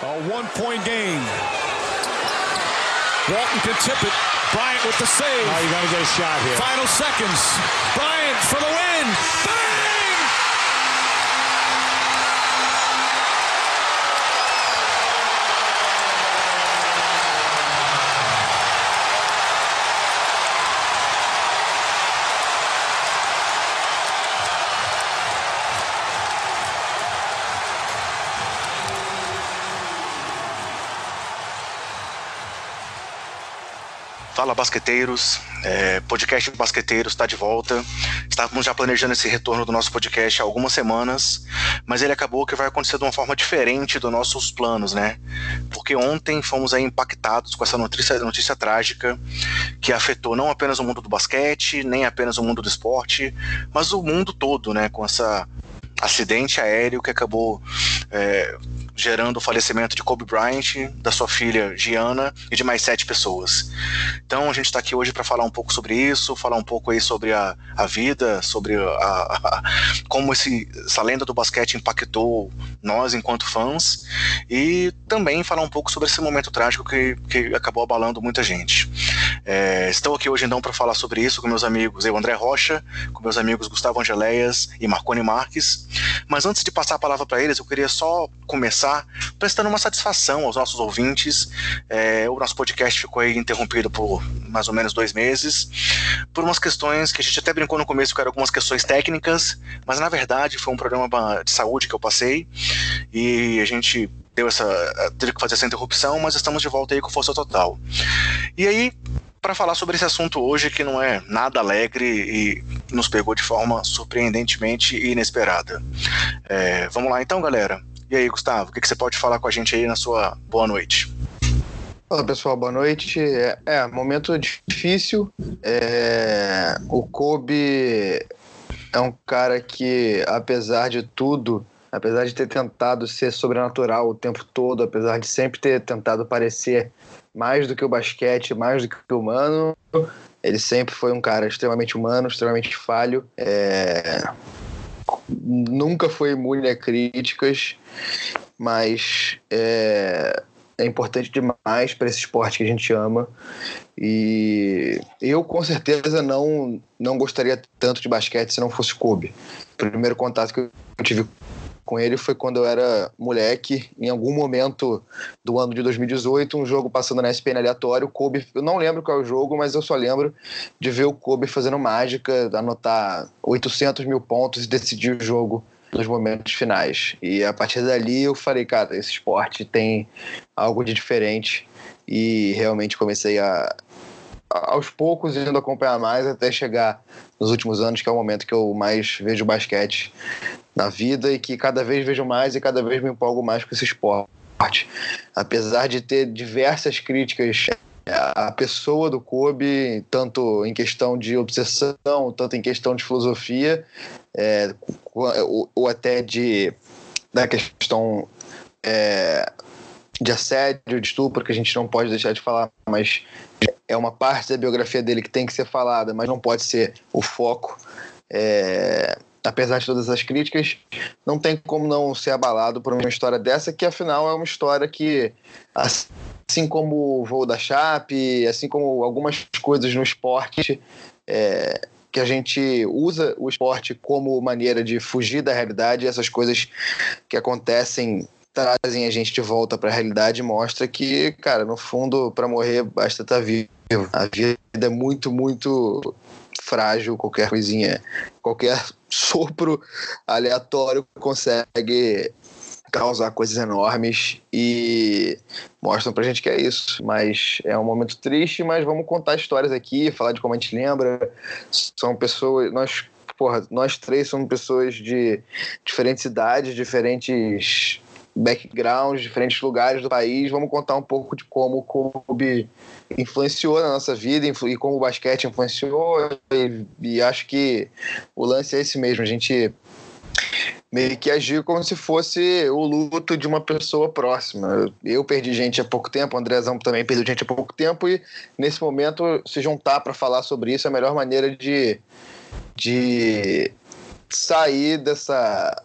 A one-point game. Walton can tip it. Bryant with the save. Now you got to get a shot here. Final seconds. Bryant for the win. Bang! Fala basqueteiros, é, podcast Basqueteiros está de volta. Estávamos já planejando esse retorno do nosso podcast há algumas semanas, mas ele acabou que vai acontecer de uma forma diferente dos nossos planos, né? Porque ontem fomos impactados com essa notícia, notícia trágica que afetou não apenas o mundo do basquete, nem apenas o mundo do esporte, mas o mundo todo, né? Com essa acidente aéreo que acabou é, gerando o falecimento de Kobe Bryant, da sua filha Gianna e de mais sete pessoas. Então a gente está aqui hoje para falar um pouco sobre isso, falar um pouco aí sobre a, a vida, sobre a, a, como esse, essa lenda do basquete impactou nós enquanto fãs e também falar um pouco sobre esse momento trágico que, que acabou abalando muita gente. É, estou aqui hoje então para falar sobre isso com meus amigos, eu André Rocha, com meus amigos Gustavo Angeléias e Marconi Marques. Mas antes de passar a palavra para eles, eu queria só começar prestando uma satisfação aos nossos ouvintes. É, o nosso podcast ficou aí interrompido por mais ou menos dois meses, por umas questões que a gente até brincou no começo, que eram algumas questões técnicas, mas na verdade foi um problema de saúde que eu passei e a gente deu essa teve que fazer essa interrupção, mas estamos de volta aí com força total. E aí para falar sobre esse assunto hoje que não é nada alegre e nos pegou de forma surpreendentemente inesperada. É, vamos lá então, galera. E aí, Gustavo, o que, que você pode falar com a gente aí na sua boa noite? Fala pessoal, boa noite. É, é momento difícil. É, o Kobe é um cara que, apesar de tudo, apesar de ter tentado ser sobrenatural o tempo todo, apesar de sempre ter tentado parecer mais do que o basquete, mais do que o humano, ele sempre foi um cara extremamente humano, extremamente falho. É, nunca foi imune a críticas, mas é, é importante demais para esse esporte que a gente ama. E eu com certeza não não gostaria tanto de basquete se não fosse Kobe. O primeiro contato que eu tive com ele foi quando eu era moleque, em algum momento do ano de 2018, um jogo passando na SPN aleatório, o Kobe, eu não lembro qual é o jogo, mas eu só lembro de ver o Kobe fazendo mágica, anotar 800 mil pontos e decidir o jogo nos momentos finais. E a partir dali eu falei, cara, esse esporte tem algo de diferente e realmente comecei a, aos poucos indo acompanhar mais até chegar nos últimos anos, que é o momento que eu mais vejo basquete na vida e que cada vez vejo mais e cada vez me empolgo mais com esse esporte. Apesar de ter diversas críticas à pessoa do Kobe, tanto em questão de obsessão, tanto em questão de filosofia, é, ou, ou, até de da questão é, de assédio, de estupro, que a gente não pode deixar de falar, mas é uma parte da biografia dele que tem que ser falada, mas não pode ser o foco. É, apesar de todas as críticas, não tem como não ser abalado por uma história dessa, que afinal é uma história que, assim como o voo da Chape, assim como algumas coisas no esporte, é, que a gente usa o esporte como maneira de fugir da realidade, essas coisas que acontecem trazem a gente de volta para a realidade mostra que, cara, no fundo, para morrer basta estar tá vivo. A vida é muito, muito frágil, qualquer coisinha, qualquer sopro aleatório consegue causar coisas enormes e mostram pra gente que é isso. Mas é um momento triste, mas vamos contar histórias aqui, falar de como a gente lembra. São pessoas, nós, porra, nós três somos pessoas de diferentes idades, diferentes backgrounds, diferentes lugares do país. Vamos contar um pouco de como o Kobe influenciou na nossa vida e como o basquete influenciou. E, e acho que o lance é esse mesmo. A gente meio que agiu como se fosse o luto de uma pessoa próxima. Eu perdi gente há pouco tempo, o Andrezão também perdeu gente há pouco tempo, e nesse momento se juntar para falar sobre isso é a melhor maneira de, de sair dessa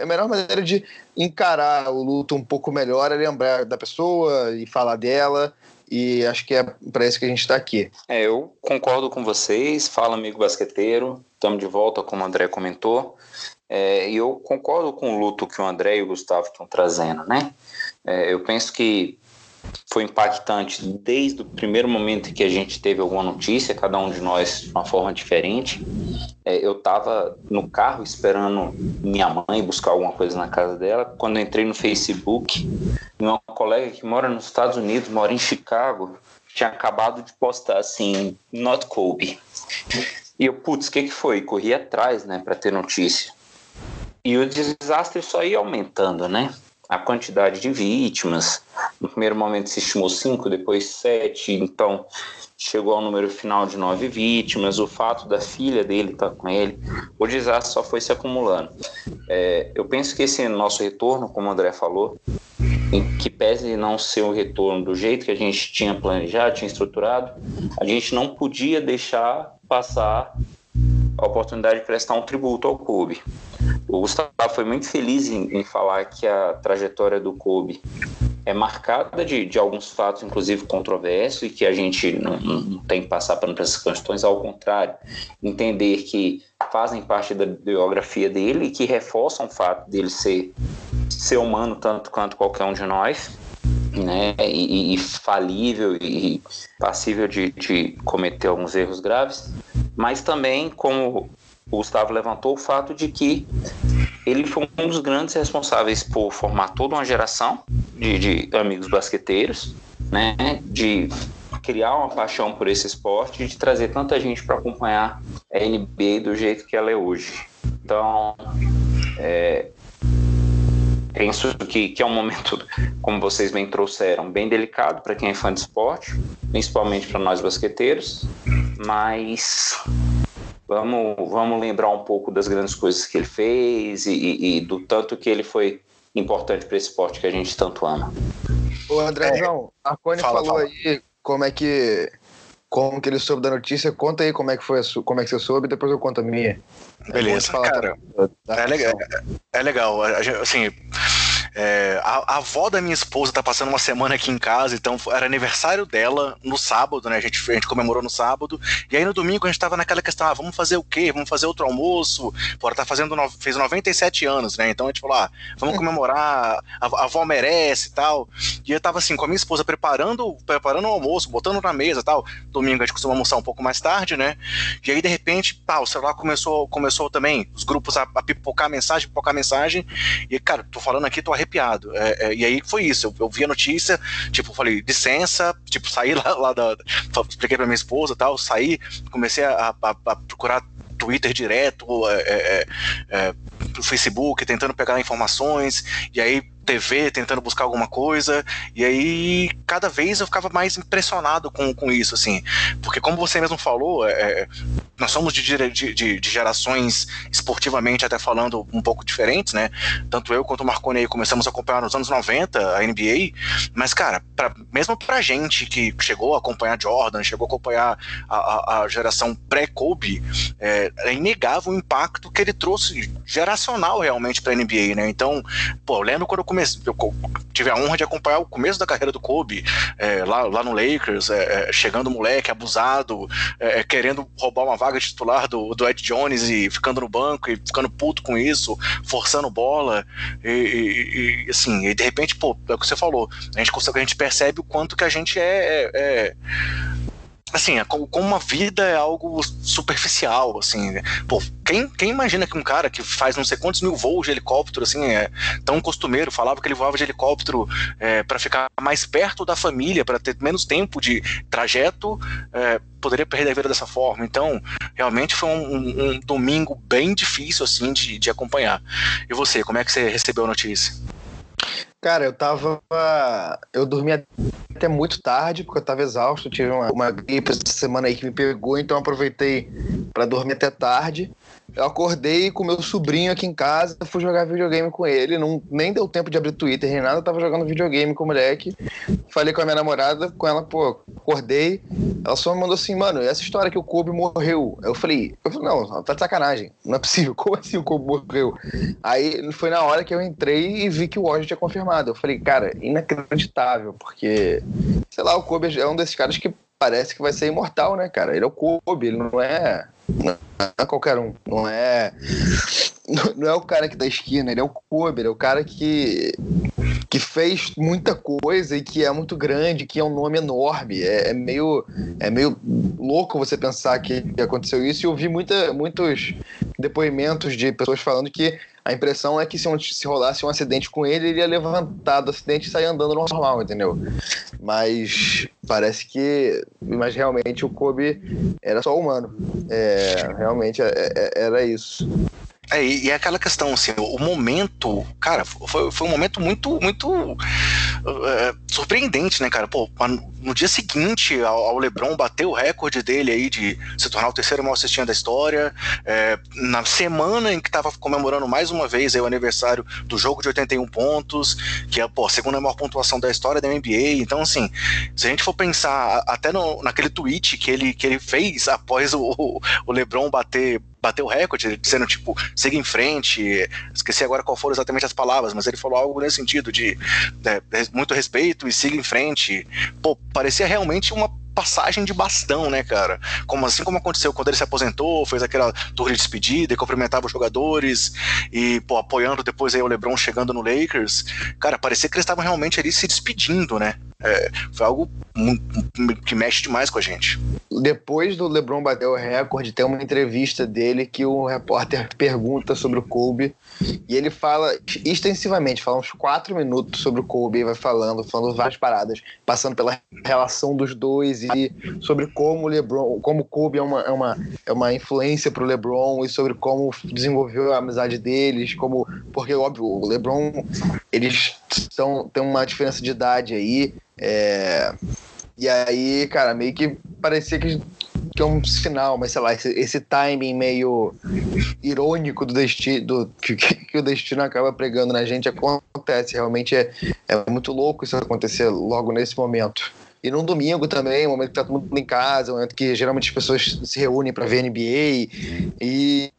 a melhor maneira de encarar o luto um pouco melhor é lembrar da pessoa e falar dela. E acho que é para isso que a gente está aqui. É, eu concordo com vocês. Fala, amigo basqueteiro. Estamos de volta, como o André comentou. É, e eu concordo com o luto que o André e o Gustavo estão trazendo, né? É, eu penso que foi impactante desde o primeiro momento que a gente teve alguma notícia, cada um de nós de uma forma diferente. É, eu estava no carro esperando minha mãe buscar alguma coisa na casa dela. Quando entrei no Facebook, uma colega que mora nos Estados Unidos, mora em Chicago, tinha acabado de postar assim: Not Kobe. E eu, putz, o que, que foi? Corri atrás, né, para ter notícia. E o desastre só ia aumentando, né? a quantidade de vítimas. No primeiro momento se estimou cinco, depois sete, então chegou ao número final de nove vítimas. O fato da filha dele estar com ele, o desastre só foi se acumulando. É, eu penso que esse nosso retorno, como o André falou, que pese não ser o retorno do jeito que a gente tinha planejado, tinha estruturado, a gente não podia deixar passar a oportunidade de prestar um tributo ao clube. O Gustavo foi muito feliz em, em falar que a trajetória do Kobe é marcada de, de alguns fatos, inclusive controversos, e que a gente não, não tem que passar por essas questões, ao contrário, entender que fazem parte da biografia dele e que reforçam o fato dele ser, ser humano tanto quanto qualquer um de nós, né, e, e falível e passível de, de cometer alguns erros graves, mas também, como o Gustavo levantou o fato de que ele foi um dos grandes responsáveis por formar toda uma geração de, de amigos basqueteiros, né? De criar uma paixão por esse esporte e de trazer tanta gente para acompanhar a NBA do jeito que ela é hoje. Então, é, penso que, que é um momento, como vocês bem trouxeram, bem delicado para quem é fã de esporte, principalmente para nós basqueteiros, mas Vamos, vamos lembrar um pouco das grandes coisas que ele fez e, e, e do tanto que ele foi importante para esse esporte que a gente tanto ama. Ô Andrézão, é, a Cone falou fala. aí como é que como que ele soube da notícia. Conta aí como é que foi como é que você soube, depois eu conto a minha. Beleza, é cara. É legal, é legal. Assim, é, a, a, avó da minha esposa tá passando uma semana aqui em casa, então era aniversário dela no sábado, né? A gente, a gente comemorou no sábado. E aí no domingo a gente tava naquela questão: ah, vamos fazer o quê? Vamos fazer outro almoço? Pô, ela tá fazendo. No, fez 97 anos, né? Então a gente falou: ah, vamos comemorar, a, a avó merece e tal. E eu tava assim, com a minha esposa preparando, preparando o almoço, botando na mesa e tal. Domingo a gente costuma almoçar um pouco mais tarde, né? E aí de repente, pá, o celular começou, começou também, os grupos a, a pipocar mensagem, pipocar mensagem. E, cara, tô falando aqui, tô arrepiado arrepiado. É, é, e aí foi isso. Eu, eu, vi a notícia, tipo, falei, licença, tipo, saí lá, lá da. Expliquei pra minha esposa e tal, saí, comecei a, a, a procurar Twitter direto, é, é, é, Facebook, tentando pegar informações, e aí TV tentando buscar alguma coisa, e aí cada vez eu ficava mais impressionado com, com isso, assim, porque como você mesmo falou, é, é nós somos de, de, de, de, gerações esportivamente até falando um pouco diferentes, né, tanto eu quanto o Marconi aí começamos a acompanhar nos anos 90 a NBA, mas cara, pra, mesmo pra gente que chegou a acompanhar Jordan, chegou a acompanhar a, a, a geração pré-Kobe, é, é inegável o impacto que ele trouxe geracional realmente pra NBA, né, então, pô, eu lembro quando eu comecei, eu tive a honra de acompanhar o começo da carreira do Kobe, é, lá, lá no Lakers, é, é chegando moleque, abusado, é, é, querendo roubar uma vaga titular do, do Ed Jones e ficando no banco e ficando puto com isso, forçando bola, e, e, e assim, e de repente, pô, é o que você falou, a gente, consegue, a gente percebe o quanto que a gente é, é assim, é como uma vida é algo superficial, assim. Né? Pô, quem, quem imagina que um cara que faz não sei quantos mil voos de helicóptero, assim, é tão costumeiro, falava que ele voava de helicóptero é, para ficar mais perto da família, para ter menos tempo de trajeto, é, poderia perder a vida dessa forma. Então, realmente foi um, um, um domingo bem difícil, assim, de, de acompanhar. E você, como é que você recebeu a notícia? Cara, eu tava. Eu dormi até muito tarde, porque eu tava exausto. Tive uma, uma gripe essa semana aí que me pegou, então aproveitei para dormir até tarde. Eu acordei com meu sobrinho aqui em casa, fui jogar videogame com ele, não, nem deu tempo de abrir Twitter nem nada, eu tava jogando videogame com o moleque. Falei com a minha namorada, com ela, pô, acordei. Ela só me mandou assim, mano, essa história que o Kobe morreu. Eu falei, eu falei, não, tá de sacanagem, não é possível, como assim o Kobe morreu? Aí foi na hora que eu entrei e vi que o Woj tinha confirmado. Eu falei, cara, inacreditável, porque, sei lá, o Kobe é um desses caras que parece que vai ser imortal, né, cara? Ele é o Kobe, ele não é, não é qualquer um, não é não é o cara que da esquina, ele é o Kobe, ele é o cara que que fez muita coisa e que é muito grande, que é um nome enorme. É, é meio é meio louco você pensar que aconteceu isso e eu vi muita, muitos depoimentos de pessoas falando que a impressão é que se, se rolasse um acidente com ele, ele ia levantar do acidente e sair andando normal, entendeu? Mas parece que. Mas realmente o Kobe era só humano. É, realmente é, é, era isso. É, e é aquela questão, assim, o momento, cara, foi, foi um momento muito, muito uh, surpreendente, né, cara? Pô, no dia seguinte ao, ao, LeBron bater o recorde dele aí de se tornar o terceiro maior assistindo da história, é, na semana em que tava comemorando mais uma vez aí o aniversário do jogo de 81 pontos, que é, pô, a segunda maior pontuação da história da NBA. Então, assim, se a gente for pensar até no, naquele tweet que ele, que ele fez após o, o LeBron bater bater o recorde, dizendo, tipo, siga em frente. Esqueci agora qual foram exatamente as palavras, mas ele falou algo nesse sentido de é, muito respeito e siga em frente. Pô, parecia realmente uma passagem de bastão, né, cara? Como assim como aconteceu quando ele se aposentou, fez aquela tour de despedida e cumprimentava os jogadores e, pô, apoiando depois aí o LeBron chegando no Lakers. Cara, parecia que eles estavam realmente ali se despedindo, né? É, foi algo que mexe demais com a gente. Depois do LeBron bater o recorde, tem uma entrevista dele que o repórter pergunta sobre o Kobe e ele fala extensivamente, fala uns quatro minutos sobre o Kobe, vai falando, falando várias paradas, passando pela relação dos dois e sobre como o LeBron, como o Kobe é uma, é uma, é uma influência pro LeBron e sobre como desenvolveu a amizade deles, como porque óbvio o LeBron eles são tem uma diferença de idade aí é, e aí, cara, meio que parecia que, que é um sinal, mas sei lá, esse, esse timing meio irônico do destino, que, que, o destino acaba pregando na gente acontece. Realmente é, é muito louco isso acontecer logo nesse momento. E num domingo também, um momento que tá todo mundo em casa, um momento que geralmente as pessoas se reúnem para ver NBA. E,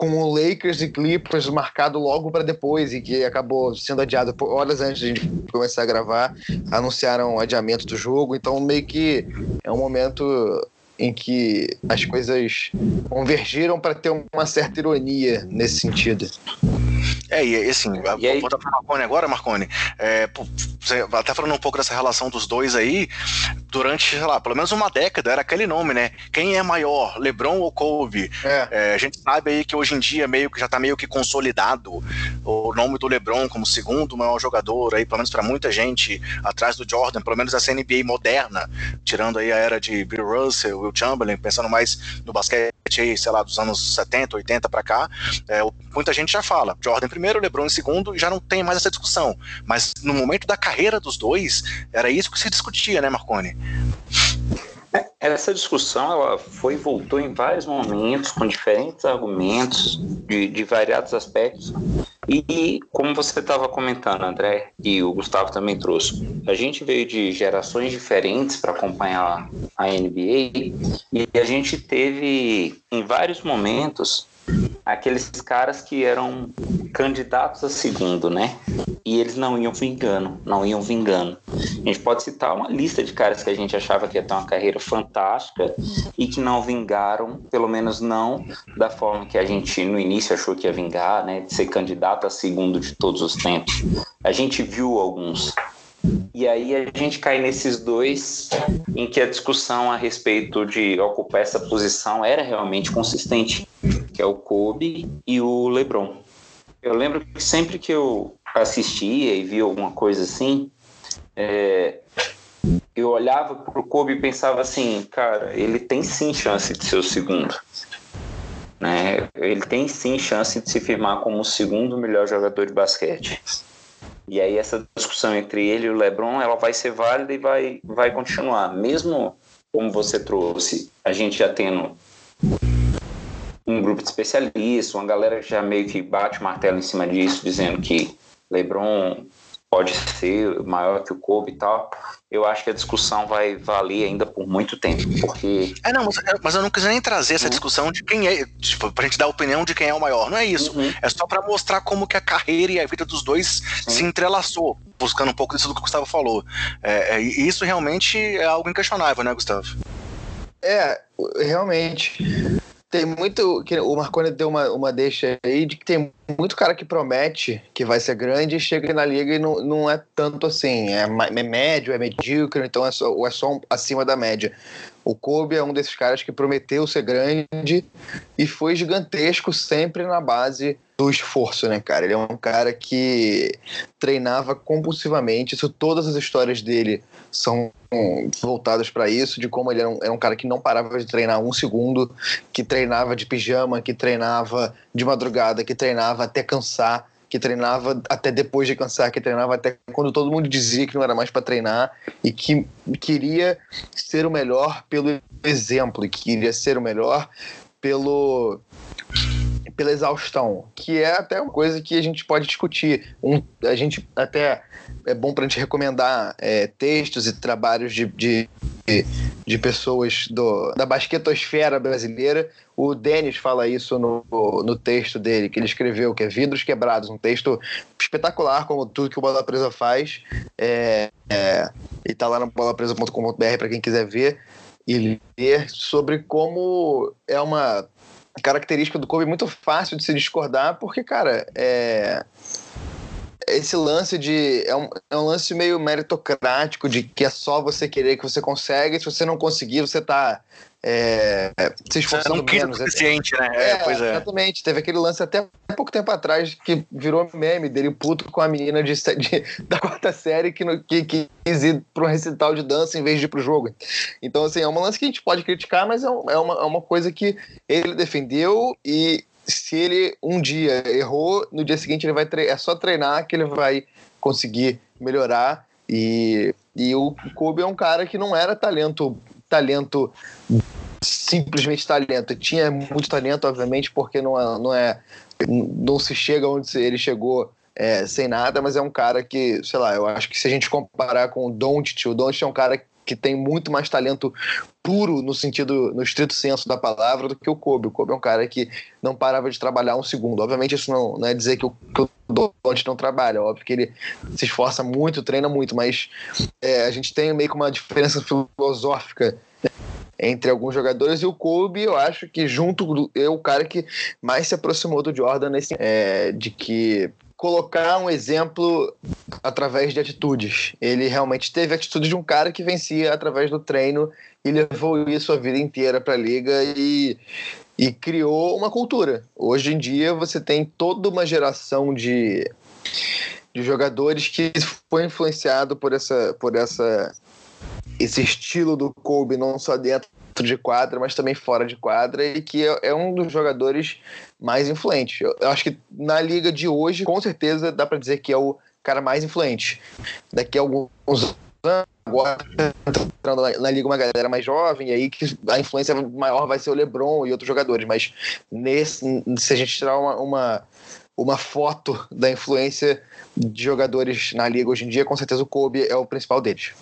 com o Lakers e Clippers marcado logo para depois e que acabou sendo adiado horas antes de a gente começar a gravar, anunciaram o adiamento do jogo, então meio que é um momento em que as coisas convergiram para ter uma certa ironia nesse sentido. É, e assim, e aí... vou para Marconi agora, Marconi. É, até falando um pouco dessa relação dos dois aí, durante, sei lá, pelo menos uma década era aquele nome, né? Quem é maior, LeBron ou Kobe? É. É, a gente sabe aí que hoje em dia meio que já tá meio que consolidado o nome do LeBron como segundo maior jogador aí, pelo menos para muita gente, atrás do Jordan, pelo menos essa NBA moderna, tirando aí a era de Bill Russell, Will Chamberlain, pensando mais no basquete aí, sei lá, dos anos 70, 80 para cá, é, muita gente já fala, Jordan primeiro, LeBron em segundo, e já não tem mais essa discussão. Mas no momento da carreira dos dois, era isso que se discutia, né, Marconi? É, essa discussão ela foi voltou em vários momentos, com diferentes argumentos, de, de variados aspectos. E como você estava comentando, André, e o Gustavo também trouxe, a gente veio de gerações diferentes para acompanhar a NBA e a gente teve em vários momentos aqueles caras que eram candidatos a segundo, né? E eles não iam vingando, não iam vingando. A gente pode citar uma lista de caras que a gente achava que ia ter uma carreira fantástica e que não vingaram, pelo menos não da forma que a gente no início achou que ia vingar, né? De ser candidato a segundo de todos os tempos. A gente viu alguns. E aí a gente cai nesses dois em que a discussão a respeito de ocupar essa posição era realmente consistente que é o Kobe e o LeBron. Eu lembro que sempre que eu assistia e via alguma coisa assim, é, eu olhava para o Kobe e pensava assim, cara, ele tem sim chance de ser o segundo. Né? Ele tem sim chance de se firmar como o segundo melhor jogador de basquete. E aí essa discussão entre ele e o LeBron, ela vai ser válida e vai, vai continuar. Mesmo como você trouxe, a gente já tendo um grupo de especialistas, uma galera já meio que bate o martelo em cima disso, dizendo que LeBron pode ser maior que o Kobe e tal, eu acho que a discussão vai valer ainda por muito tempo, porque... É, não, mas, mas eu não quis nem trazer essa uhum. discussão de quem é, tipo, pra gente dar a opinião de quem é o maior, não é isso, uhum. é só para mostrar como que a carreira e a vida dos dois Sim. se entrelaçou, buscando um pouco disso do que o Gustavo falou, é, é, e isso realmente é algo inquestionável, né, Gustavo? É, realmente tem muito. O Marconi deu uma, uma deixa aí de que tem muito cara que promete que vai ser grande e chega na liga e não, não é tanto assim. É, é médio, é medíocre, então é só, é só acima da média. O Kobe é um desses caras que prometeu ser grande e foi gigantesco sempre na base do esforço, né, cara? Ele é um cara que treinava compulsivamente. Isso, todas as histórias dele são voltadas para isso, de como ele era um, era um, cara que não parava de treinar um segundo, que treinava de pijama, que treinava de madrugada, que treinava até cansar, que treinava até depois de cansar, que treinava até quando todo mundo dizia que não era mais para treinar e que queria ser o melhor pelo exemplo, e que queria ser o melhor pelo pela exaustão, que é até uma coisa que a gente pode discutir. Um, a gente até é bom para a gente recomendar é, textos e trabalhos de, de, de pessoas do, da basquetosfera brasileira. O Denis fala isso no, no texto dele, que ele escreveu, que é Vidros Quebrados, um texto espetacular, como tudo que o Bola Presa faz. É, é, e está lá no bolapresa.com.br para quem quiser ver e ler sobre como é uma característica do Kobe muito fácil de se discordar, porque, cara, é esse lance de. É um, é um lance meio meritocrático de que é só você querer que você consegue, se você não conseguir, você tá é, se esforçando não quis menos. o suficiente, né? É, é, pois é. Exatamente. Teve aquele lance até pouco tempo atrás que virou meme dele puto com a menina de, de da quarta série que, no, que, que quis ir para um recital de dança em vez de ir pro jogo. Então, assim, é um lance que a gente pode criticar, mas é, é, uma, é uma coisa que ele defendeu e se ele um dia errou, no dia seguinte ele vai é só treinar que ele vai conseguir melhorar. E, e o Kobe é um cara que não era talento talento simplesmente talento. Tinha muito talento, obviamente, porque não é, não é não se chega onde ele chegou é, sem nada, mas é um cara que, sei lá, eu acho que se a gente comparar com o Doncic, o Doncic é um cara que tem muito mais talento puro no sentido, no estrito senso da palavra do que o Kobe. O Kobe é um cara que não parava de trabalhar um segundo. Obviamente isso não, não é dizer que o, que o não trabalha, óbvio que ele se esforça muito, treina muito, mas é, a gente tem meio que uma diferença filosófica entre alguns jogadores e o Kobe, eu acho que junto é o cara que mais se aproximou do Jordan nesse é, de que colocar um exemplo através de atitudes. Ele realmente teve a atitude de um cara que vencia através do treino e levou isso a vida inteira para a liga e, e criou uma cultura. Hoje em dia você tem toda uma geração de, de jogadores que foi influenciado por essa por essa esse estilo do Kobe não só dentro de quadra, mas também fora de quadra e que é, é um dos jogadores mais influentes. Eu, eu, acho que na liga de hoje, com certeza dá para dizer que é o cara mais influente. Daqui a alguns anos agora entrando na, na, liga uma galera mais jovem e aí que a influência maior vai ser o LeBron e outros jogadores, mas nesse se a gente tirar uma, uma uma foto da influência de jogadores na liga hoje em dia, com certeza o Kobe é o principal deles.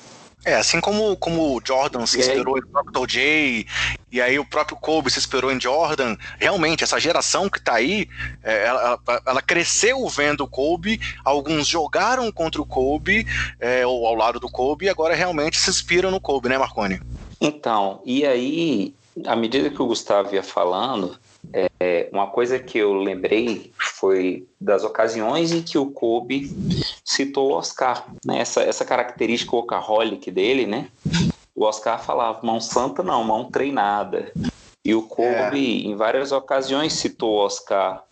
É, assim como, como o Jordan se esperou em Dr. J, e aí o próprio Kobe se esperou em Jordan, realmente, essa geração que tá aí, é, ela, ela, cresceu vendo o Kobe, alguns jogaram contra o Kobe, é, ou ao lado do Kobe, e agora realmente se inspiram no Kobe, né, Marconi? Então, e aí, à medida que o Gustavo ia falando, é, uma coisa que eu lembrei foi das ocasiões em que o Kobe citou o Oscar, né? essa, essa característica workaholic dele, né? O Oscar falava mão santa não, mão treinada. E o Kobe, é. em várias ocasiões, citou o Oscar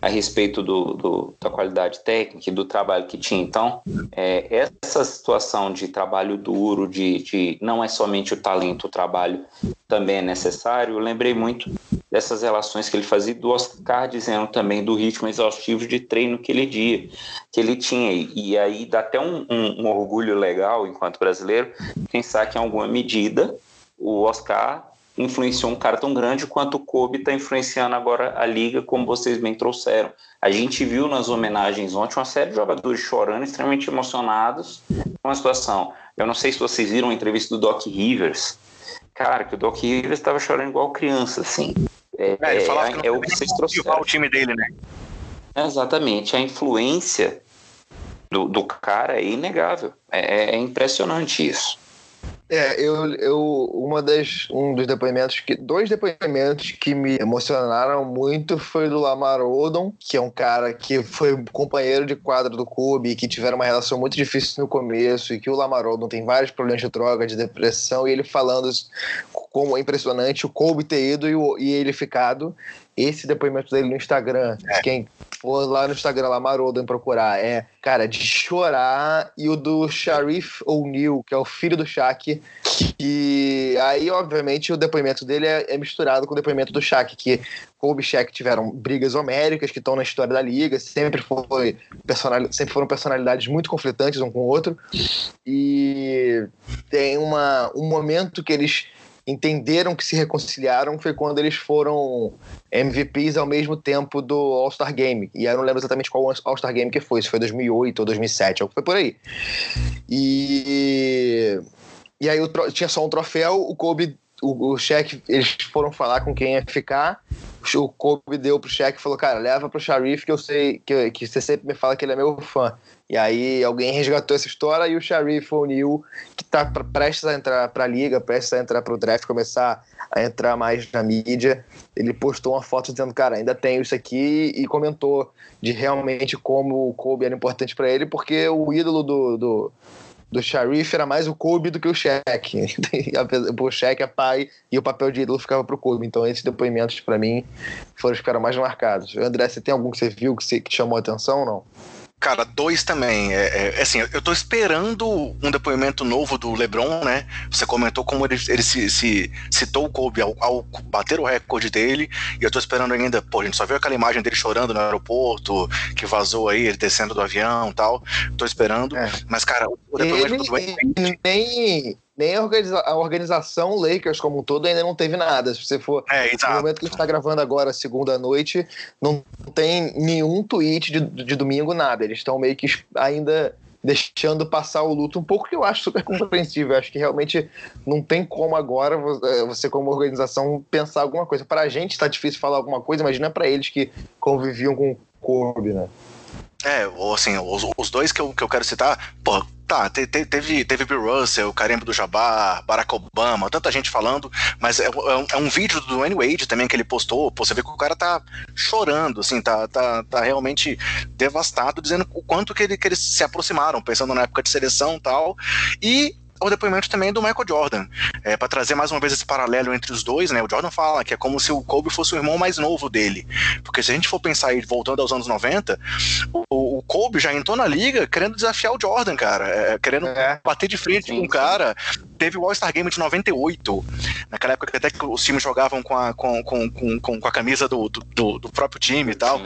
a respeito do, do, da qualidade técnica e do trabalho que tinha. Então, é, essa situação de trabalho duro, de, de não é somente o talento, o trabalho também é necessário. Eu lembrei muito dessas relações que ele fazia do Oscar dizendo também do ritmo exaustivo de treino que ele dia, que ele tinha e aí dá até um, um, um orgulho legal enquanto brasileiro pensar que em alguma medida o Oscar influenciou um cara tão grande quanto o Kobe está influenciando agora a liga, como vocês bem trouxeram. A gente viu nas homenagens ontem uma série de jogadores chorando, extremamente emocionados com a situação. Eu não sei se vocês viram a entrevista do Doc Rivers. Cara, que o Doc Rivers estava chorando igual criança, assim. É, é ele falava é, que não é o que vocês trouxeram. o time dele, né? Exatamente. A influência do, do cara é inegável. É, é impressionante isso. É, eu, eu uma das, um dos depoimentos que dois depoimentos que me emocionaram muito foi do Lamar Odom, que é um cara que foi companheiro de quadro do Kobe, que tiveram uma relação muito difícil no começo e que o Lamar Odom tem vários problemas de droga, de depressão e ele falando como é impressionante o Kobe ter ido e, o, e ele ficado. Esse depoimento dele no Instagram, é. quem for lá no Instagram, lá Marodo, em procurar, é, cara, de chorar. E o do Sharif O'Neal, que é o filho do Shaq, que aí, obviamente, o depoimento dele é, é misturado com o depoimento do Shaq, que Kobe e Shaq tiveram brigas homéricas que estão na história da liga, sempre, foi personal, sempre foram personalidades muito conflitantes um com o outro. E tem uma, um momento que eles entenderam que se reconciliaram foi quando eles foram MVPs ao mesmo tempo do All-Star Game. E eu não lembro exatamente qual All-Star Game que foi, se foi 2008 ou 2007, foi por aí. E, e aí tinha só um troféu, o Kobe, o, o Shaq, eles foram falar com quem ia ficar, o Kobe deu pro Shaq e falou, cara, leva pro Sharif que eu sei, que, que você sempre me fala que ele é meu fã. E aí alguém resgatou essa história e o Sharif O'Neal, que está prestes a entrar para a liga, prestes a entrar para o draft, começar a entrar mais na mídia, ele postou uma foto dizendo, cara, ainda tenho isso aqui e comentou de realmente como o Kobe era importante para ele, porque o ídolo do, do, do Sharif era mais o Kobe do que o Shaq. o Shaq é pai e o papel de ídolo ficava pro Kobe. Então esses depoimentos para mim foram os que ficaram mais marcados. André, você tem algum que você viu que, você, que chamou a atenção ou não? Cara, dois também. É, é, é, assim, eu tô esperando um depoimento novo do LeBron, né? Você comentou como ele, ele se, se citou o Kobe ao, ao, bater o recorde dele, e eu tô esperando ainda. Pô, a gente só viu aquela imagem dele chorando no aeroporto, que vazou aí, ele descendo do avião e tal. Tô esperando. É. Mas, cara, o depoimento ele, do Dwayne nem, nem a, organiza a, organização Lakers como um todo ainda não teve nada. Se você for. É, no momento que a gente está gravando agora, segunda noite, não tem nenhum tweet de, de domingo, nada. Eles estão meio que ainda deixando passar o luto um pouco que eu acho super compreensível. Eu acho que realmente não tem como agora é, você, como organização, pensar alguma coisa. Para a gente está difícil falar alguma coisa, imagina para eles que conviviam com o Kobe, né? É, ou assim, os, os dois que eu, que eu quero citar, pô, tá, te, te, teve, teve Bill Russell, Karim do Jabbar, Barack Obama, tanta gente falando, mas é, é, um, é, um, vídeo do Dwayne Wade também que ele postou, pô, você vê que o cara tá chorando, assim, tá, tá, tá realmente devastado, dizendo o quanto que, ele, que eles se aproximaram, pensando na época de seleção e tal, e o depoimento também do Michael Jordan, é, para trazer mais uma vez esse paralelo entre os dois, né? O Jordan fala que é como se o Kobe fosse o irmão mais novo dele. Porque se a gente for pensar aí, voltando aos anos 90, o, o Kobe já entrou na liga querendo desafiar o Jordan, cara, é, querendo é. bater de frente sim, com o cara. Teve o All-Star Game de 98, naquela época até que os times jogavam com a, com, com, com, com a camisa do, do, do próprio time e tal.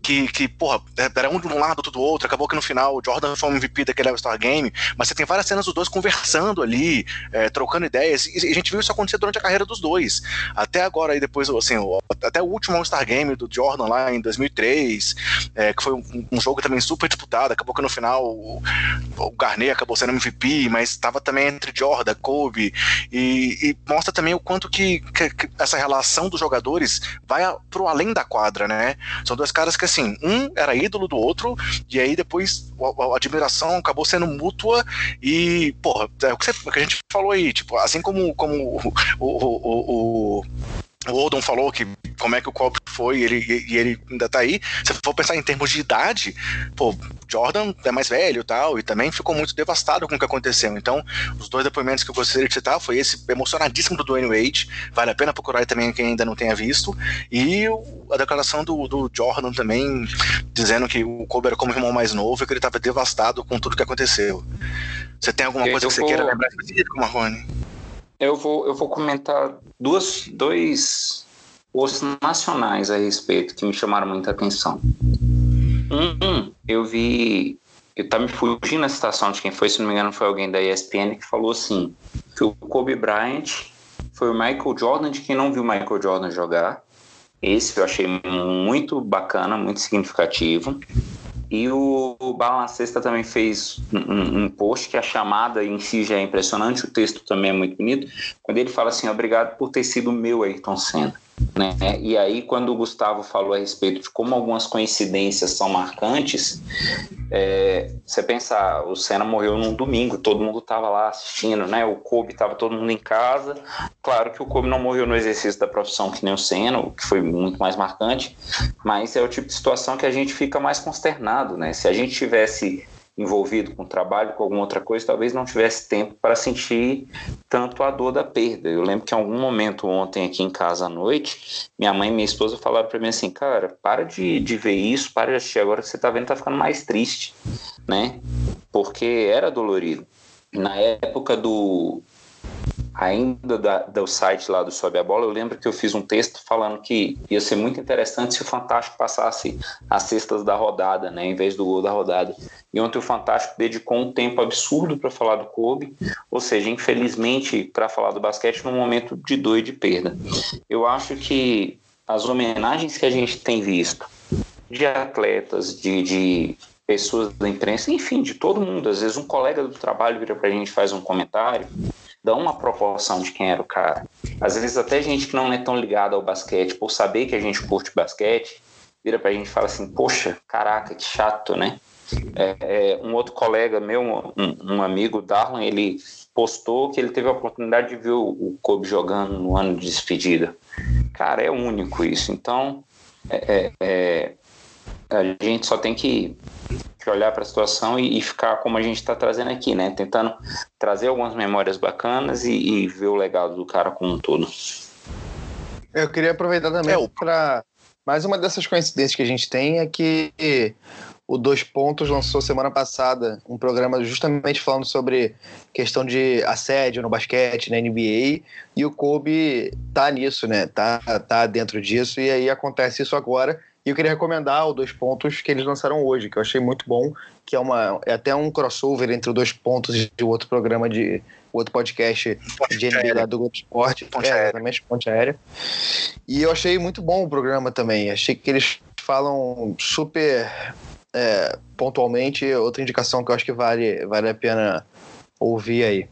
Que, que, porra, era um de um lado, outro do outro. Acabou que no final o Jordan foi o MVP daquele All-Star Game, mas você tem várias cenas dos dois conversando ali, é, trocando ideias, e a gente viu isso acontecer durante a carreira dos dois. Até agora, aí depois, assim, até o último All-Star Game do Jordan lá em 2003, é, que foi um, um, jogo também super disputado, acabou que no final o, o Garnet acabou sendo MVP, mas estava também entre Jordan, Kobe, e, e mostra também o quanto que, que, que, essa relação dos jogadores vai pro além da quadra, né? São dois caras que, assim, um era ídolo do outro, e aí depois a, a admiração acabou sendo mútua, e, porra, é o que, você, que a gente falou aí, tipo, assim como, como o, o, o, o o Oldon falou que como é que o Kobe foi e ele, e ele ainda tá aí. Se for pensar em termos de idade, pô, Jordan é mais velho e tal, e também ficou muito devastado com o que aconteceu. Então, os dois depoimentos que eu gostaria de citar foi esse emocionadíssimo do Dwayne Wade, vale a pena procurar também quem ainda não tenha visto, e a declaração do, do Jordan também, dizendo que o Kobe era como irmão mais novo e que ele estava devastado com tudo que aconteceu. Você tem alguma coisa que você queira lembrar específico, Marrone? Eu vou, eu vou comentar duas, dois posts nacionais a respeito que me chamaram muita atenção. Um, eu vi. Eu tá me fugindo a citação de quem foi, se não me engano, foi alguém da ESPN que falou assim: que o Kobe Bryant foi o Michael Jordan, de quem não viu o Michael Jordan jogar. Esse eu achei muito bacana, muito significativo. E o, o Balancesta também fez um, um, post que a chamada em si já é impressionante, o texto também é muito bonito, quando ele fala assim, obrigado por ter sido meu Ayrton Senna. Né? E aí, quando o Gustavo falou a respeito de como algumas coincidências são marcantes, é, você pensa, ah, o Senna morreu num domingo, todo mundo estava lá assistindo, né? O Kobe estava todo mundo em casa. Claro que o Kobe não morreu no exercício da profissão que nem o Senna, o que foi muito mais marcante, mas é o tipo de situação que a gente fica mais consternado, né? Se a gente tivesse envolvido com trabalho, com alguma outra coisa, talvez não tivesse tempo para sentir tanto a dor da perda. Eu lembro que em algum momento ontem aqui em casa à noite, minha mãe e minha esposa falaram para mim assim, cara, para de, de ver isso, para de assistir agora que você está vendo, tá ficando mais triste, né? Porque era dolorido. Na época do, ainda da, do site lá do Sobe a Bola, eu lembro que eu fiz um texto falando que ia ser muito interessante se o Fantástico passasse as cestas da rodada, né, em vez do gol da rodada. E ontem o Fantástico dedicou um tempo absurdo para falar do Kobe, ou seja, infelizmente, para falar do basquete num momento de dor e de perda. Eu acho que as homenagens que a gente tem visto de atletas, de, de pessoas da imprensa, enfim, de todo mundo. Às vezes um colega do trabalho vira para a gente faz um comentário dão uma proporção de quem era o cara. Às vezes até gente que não é tão ligada ao basquete, por saber que a gente curte basquete, vira pra gente e fala assim, poxa, caraca, que chato, né? É, é, um outro colega meu, um, um, amigo, Darlan, ele postou que ele teve a oportunidade de ver o, o Kobe jogando no ano de despedida. Cara, é único isso. Então, é, é, é a gente só tem que que olhar para a situação e, e, ficar como a gente está trazendo aqui, né? Tentando trazer algumas memórias bacanas e, e, ver o legado do cara como um todo. Eu queria aproveitar também é, para mais uma dessas coincidências que a gente tem é que o Dois Pontos lançou semana passada um programa justamente falando sobre questão de assédio no basquete, na NBA, e o Kobe tá nisso, né? Tá, tá dentro disso, e aí acontece isso agora e eu queria recomendar o Dois Pontos que eles lançaram hoje, que eu achei muito bom, que é, uma, é até um crossover entre o Dois Pontos e o outro programa de o outro podcast Ponte de NBA lá do Globo Esporte. Ponte é, exatamente, Ponte Aérea. E eu achei muito bom o programa também. Achei que eles falam super é, pontualmente. Outra indicação que eu acho que vale, vale a pena ouvir aí.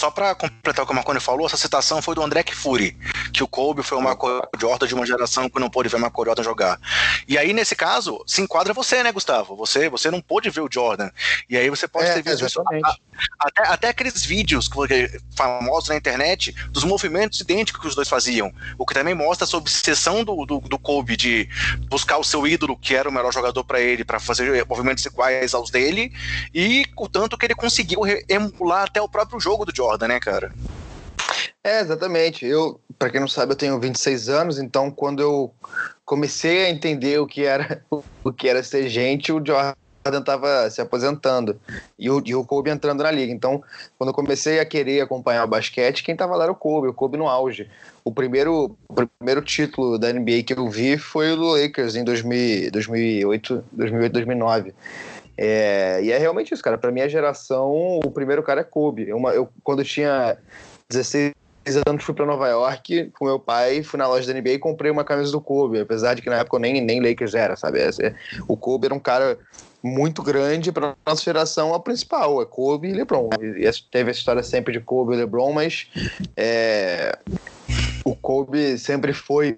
Só para completar o que o Marconi falou, essa citação foi do André Kfouri, que o Kobe foi o Michael Jordan de uma geração que não pôde ver Michael Jordan jogar. E aí, nesse caso, se enquadra você, né, Gustavo? Você, você não pôde ver o Jordan. E aí você pode é, ter visto isso. Até, até aqueles vídeos famosos na internet dos movimentos idênticos que os dois faziam. O que também mostra essa obsessão do, do, do Kobe de buscar o seu ídolo, que era o melhor jogador para ele, para fazer movimentos iguais aos dele, e o tanto que ele conseguiu emular até o próprio jogo do Jordan. Jordan, né, cara? É, exatamente. Eu, para quem não sabe, eu tenho 26 anos, então quando eu comecei a entender o que era o que era ser gente, o Jordan estava se aposentando e o, e o Kobe entrando na liga. Então, quando eu comecei a querer acompanhar o basquete, quem estava lá era o Kobe, o Kobe no auge. O primeiro, o primeiro título da NBA que eu vi foi o do Lakers em 2000, 2008, 2008, 2009. É, e é realmente isso, cara. Para minha geração, o primeiro cara é Kobe. Uma, eu, quando eu tinha 16 anos, fui para Nova York com meu pai, fui na loja da NBA e comprei uma camisa do Kobe. Apesar de que na época eu nem, nem Lakers era, sabe? É, o Kobe era um cara muito grande para nossa geração, a principal é Kobe e LeBron. E teve essa história sempre de Kobe e LeBron, mas é, o Kobe sempre foi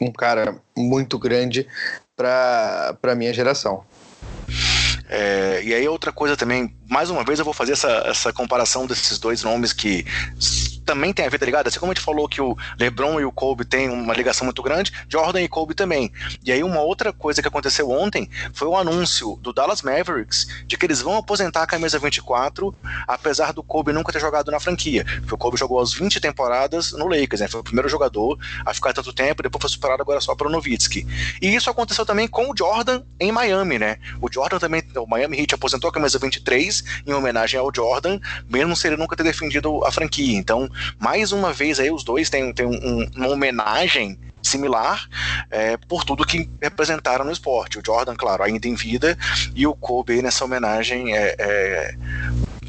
um cara muito grande para a minha geração. É, e aí outra coisa também, mais uma vez eu vou fazer essa, essa comparação desses dois nomes que também tem a ver, tá ligado? Assim como a gente falou que o LeBron e o Kobe têm uma ligação muito grande, Jordan e Kobe também. E aí uma outra coisa que aconteceu ontem foi o anúncio do Dallas Mavericks de que eles vão aposentar a camisa 24, apesar do Kobe nunca ter jogado na franquia. Porque o Kobe jogou as 20 temporadas no Lakers, né? Foi o primeiro jogador a ficar tanto tempo, depois foi superado agora só para o Nowitzki. E isso aconteceu também com o Jordan em Miami, né? O Jordan também, o Miami Heat aposentou a camisa 23 em homenagem ao Jordan, mesmo se ele nunca ter defendido a franquia. Então, mais uma vez aí os dois têm, têm um, uma homenagem similar é, por tudo que representaram no esporte. O Jordan, claro, ainda em vida, e o Kobe nessa homenagem é, é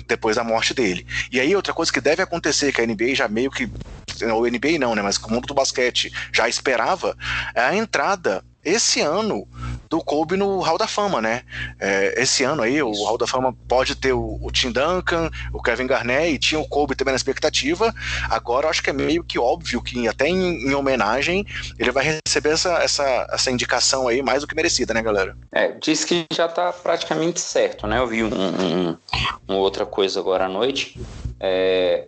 depois da morte dele. E aí, outra coisa que deve acontecer, que a NBA já meio que. O NBA não, né? Mas o mundo do basquete já esperava, é a entrada esse ano do Kobe no Hall da Fama, né? É, esse ano aí, o Hall da Fama pode ter o, o, Tim Duncan, o Kevin Garnett e tinha o Kobe também na expectativa. Agora eu acho que é meio que óbvio que até em, em, homenagem ele vai receber essa, essa, essa indicação aí mais do que merecida, né, galera? É, disse que já tá praticamente certo, né? Eu vi um, um, uma outra coisa agora à noite. É,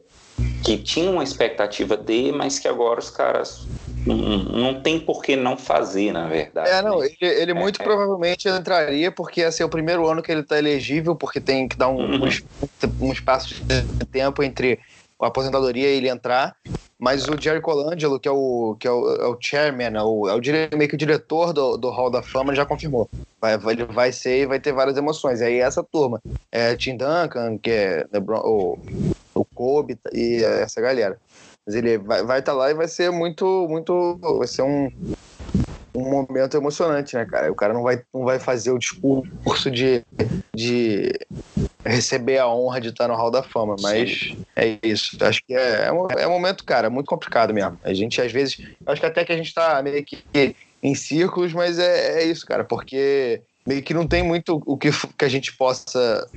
que tinha uma expectativa de, mas que agora os caras não, não tem por que não fazer, na verdade. É, não, ele, ele é, muito é. provavelmente entraria porque ia ser o primeiro ano que ele está elegível, porque tem que dar um, uhum. um, um, espaço de tempo entre a aposentadoria e ele entrar. Mas o Jerry Colangelo, que é o, que é o, é o chairman, é o, é o meio que o diretor do, do Hall da Fama, já confirmou. Vai, ele vai ser e vai ter várias emoções. E aí essa turma, é Tim Duncan, que é LeBron, o, o Kobe e essa galera. Mas ele vai estar vai tá lá e vai ser muito, muito. Vai ser um, um momento emocionante, né, cara? O cara não vai, não vai fazer o discurso de, de receber a honra de estar no Hall da Fama, mas Sim. é isso. Acho que é, é, um, é um momento, cara, muito complicado mesmo. A gente, às vezes, acho que até que a gente tá meio que em círculos, mas é, é isso, cara, porque meio que não tem muito o que, que a gente possa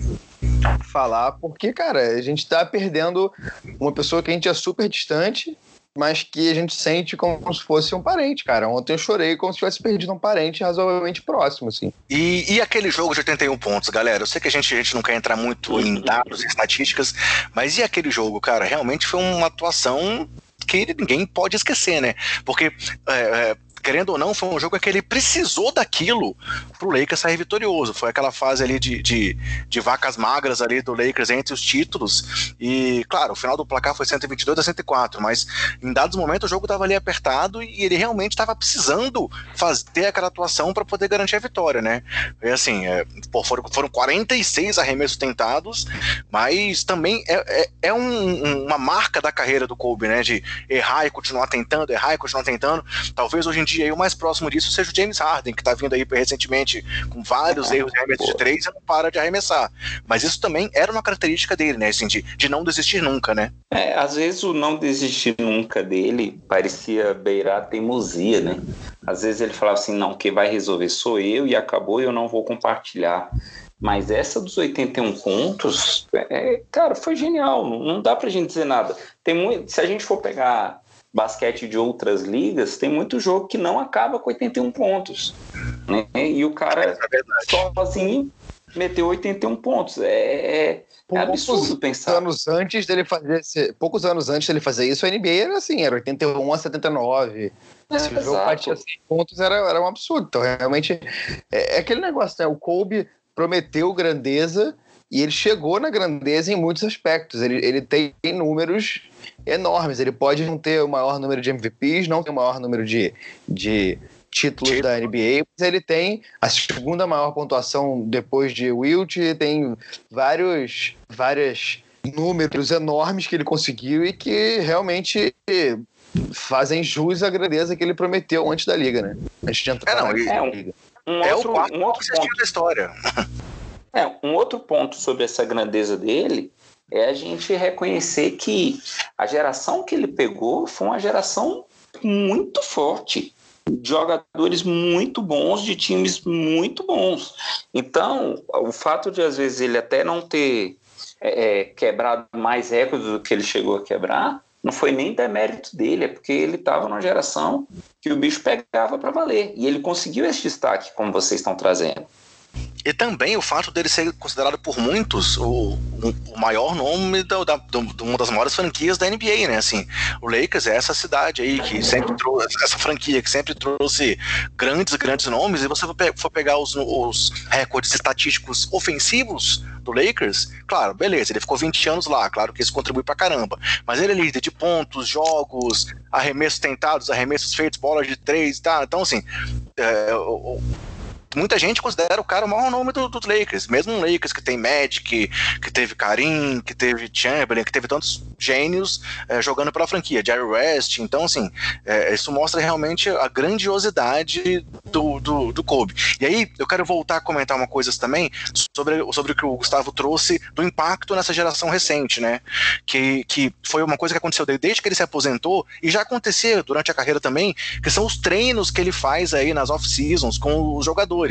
falar, porque, cara, a gente tá perdendo uma pessoa que a gente é super distante, mas que a gente sente como se fosse um parente, cara. Ontem eu chorei como se tivesse perdido um parente razoavelmente próximo, assim. E, e aquele jogo de 81 pontos, galera? Eu sei que a gente, a gente não quer entrar muito em dados e estatísticas, mas e aquele jogo, cara? Realmente foi uma atuação que ninguém pode esquecer, né? Porque é, é, querendo ou não, foi um jogo que ele precisou daquilo pro Lakers sair vitorioso. Foi aquela fase ali de, de, de, vacas magras ali do Lakers entre os títulos. E, claro, o final do placar foi 122 a 104, mas em dados momentos o jogo estava ali apertado e ele realmente estava precisando fazer, ter aquela atuação para poder garantir a vitória, né? E assim, é, pô, foram, foram 46 arremessos tentados, mas também é, é, é um, uma marca da carreira do Kobe, né? De errar e continuar tentando, errar e continuar tentando. Talvez hoje em dia dia, o mais próximo disso seja o James Harden, que está vindo aí recentemente com vários erros de arremesso de três e não para de arremessar. Mas isso também era uma característica dele, né? Assim, de, de não desistir nunca, né? É, às vezes o não desistir nunca dele parecia beirar teimosia, né? Às vezes ele falava assim, não, quem vai resolver sou eu e acabou e eu não vou compartilhar. Mas essa dos 81 pontos, é, cara, foi genial. Não, não dá pra gente dizer nada. Tem muito, se a gente for pegar basquete de outras ligas, tem muito jogo que não acaba com 81 pontos. Né? E o cara é sozinho meteu 81 pontos. É, é, é absurdo pensar. Anos antes dele fazer esse, poucos anos antes dele fazer isso, a NBA era assim, era 81 a 79. É, Se o jogo batia 100 pontos, era, era um absurdo. Então, realmente, é, é aquele negócio, né? O Kobe prometeu grandeza e ele chegou na grandeza em muitos aspectos. Ele, ele tem números enormes. Ele pode não ter o maior número de MVPs, não ter o maior número de, de títulos Título. da NBA, mas ele tem a segunda maior pontuação depois de Wilt, tem vários, vários números enormes que ele conseguiu e que realmente fazem jus à grandeza que ele prometeu antes da liga, né? Antes de entrar é, não, na é liga. Um, um é outro, o quarto um outro ponto da história. É, um outro ponto sobre essa grandeza dele é a gente reconhecer que a geração que ele pegou foi uma geração muito forte jogadores muito bons de times muito bons. Então, o fato de às vezes ele até não ter é, é quebrado mais recordes do que ele chegou a quebrar, não foi nem demérito dele, é porque ele estava numa geração que o bicho pegava para valer. E ele conseguiu esse destaque, como vocês estão trazendo. E também o fato dele ser considerado por muitos o, o maior nome da, da, de uma das maiores franquias da NBA, né? Assim, o Lakers é essa cidade aí que sempre trouxe, essa franquia que sempre trouxe grandes, grandes nomes, e você for pegar os, os recordes estatísticos ofensivos do Lakers, claro, beleza, ele ficou 20 anos lá, claro que isso contribui pra caramba. Mas ele é líder de pontos, jogos, arremessos tentados, arremessos feitos, bolas de três, tá? Então, assim, é, o, muita gente considera o cara o maior nome do, do Lakers. Mesmo um Lakers que tem Magic, que teve Karim, que teve Chamberlain, que teve tantos gênios é, jogando pela franquia, Jerry West. Então, assim, é, isso mostra realmente a grandiosidade do, do, do Kobe. E aí, eu quero voltar a comentar uma coisa também sobre, sobre o que o Gustavo trouxe do impacto nessa geração recente, né? Que, que foi uma coisa que aconteceu desde que ele se aposentou e já acontecia durante a carreira também, que são os treinos que ele faz aí nas off-seasons com os jogadores.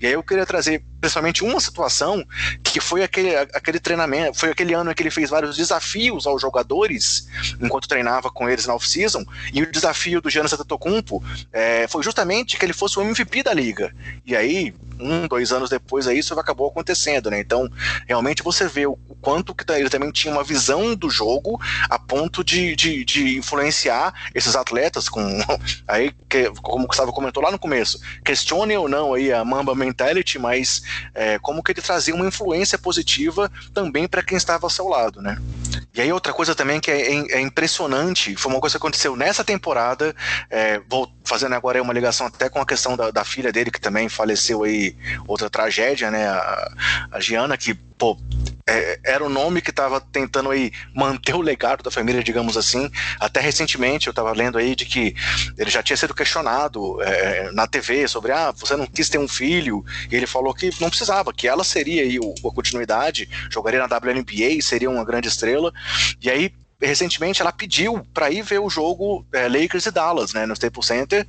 E aí eu queria trazer principalmente uma situação que foi aquele, aquele treinamento, foi aquele ano em que ele fez vários desafios aos jogadores enquanto treinava com eles na off-season, e o desafio do Giannis Antetokounmpo é, foi justamente que ele fosse o MVP da liga. E aí, um, dois anos depois, aí, isso acabou acontecendo, né? Então, realmente você vê o quanto que ele também tinha uma visão do jogo a ponto de, de, de influenciar esses atletas com aí que, como o Gustavo comentou lá no começo, questione ou não aí a Mamba Mentality, mas é, como que ele trazia uma influência positiva também para quem estava ao seu lado, né? E aí outra coisa também que é, é, é impressionante, foi uma coisa que aconteceu nessa temporada, é, vou fazendo agora uma ligação até com a questão da, da, filha dele que também faleceu aí, outra tragédia, né? A, a Giana que pô, é, era o nome que estava tentando aí manter o legado da família, digamos assim. Até recentemente eu estava lendo aí de que ele já tinha sido questionado é, na TV sobre ah, você não quis ter um filho, e ele falou que não precisava, que ela seria aí o, a continuidade, jogaria na WNBA, seria uma grande estrela. E aí recentemente ela pediu para ir ver o jogo é, Lakers e Dallas, né, no Staples Center,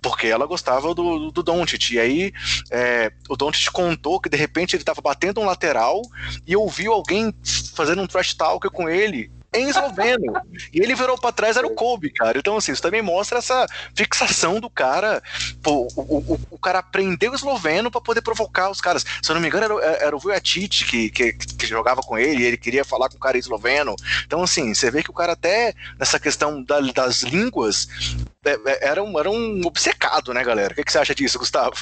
porque ela gostava do, do Doncic. E aí é, o Doncic contou que de repente ele estava batendo um lateral e ouviu alguém fazendo um trash talk com ele em esloveno. e ele virou para trás, era o Kobe, cara. Então, assim, isso também mostra essa fixação do cara. Pô, o, o, o cara aprendeu esloveno para poder provocar os caras. Se eu não me engano, era, era o Vujacic que, que, que, jogava com ele, e ele queria falar com o cara esloveno. Então, assim, você vê que o cara até, nessa questão da, das línguas, é, é, era um, era um obcecado, né, galera? O que, que você acha disso, Gustavo?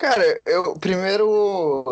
Cara, eu primeiro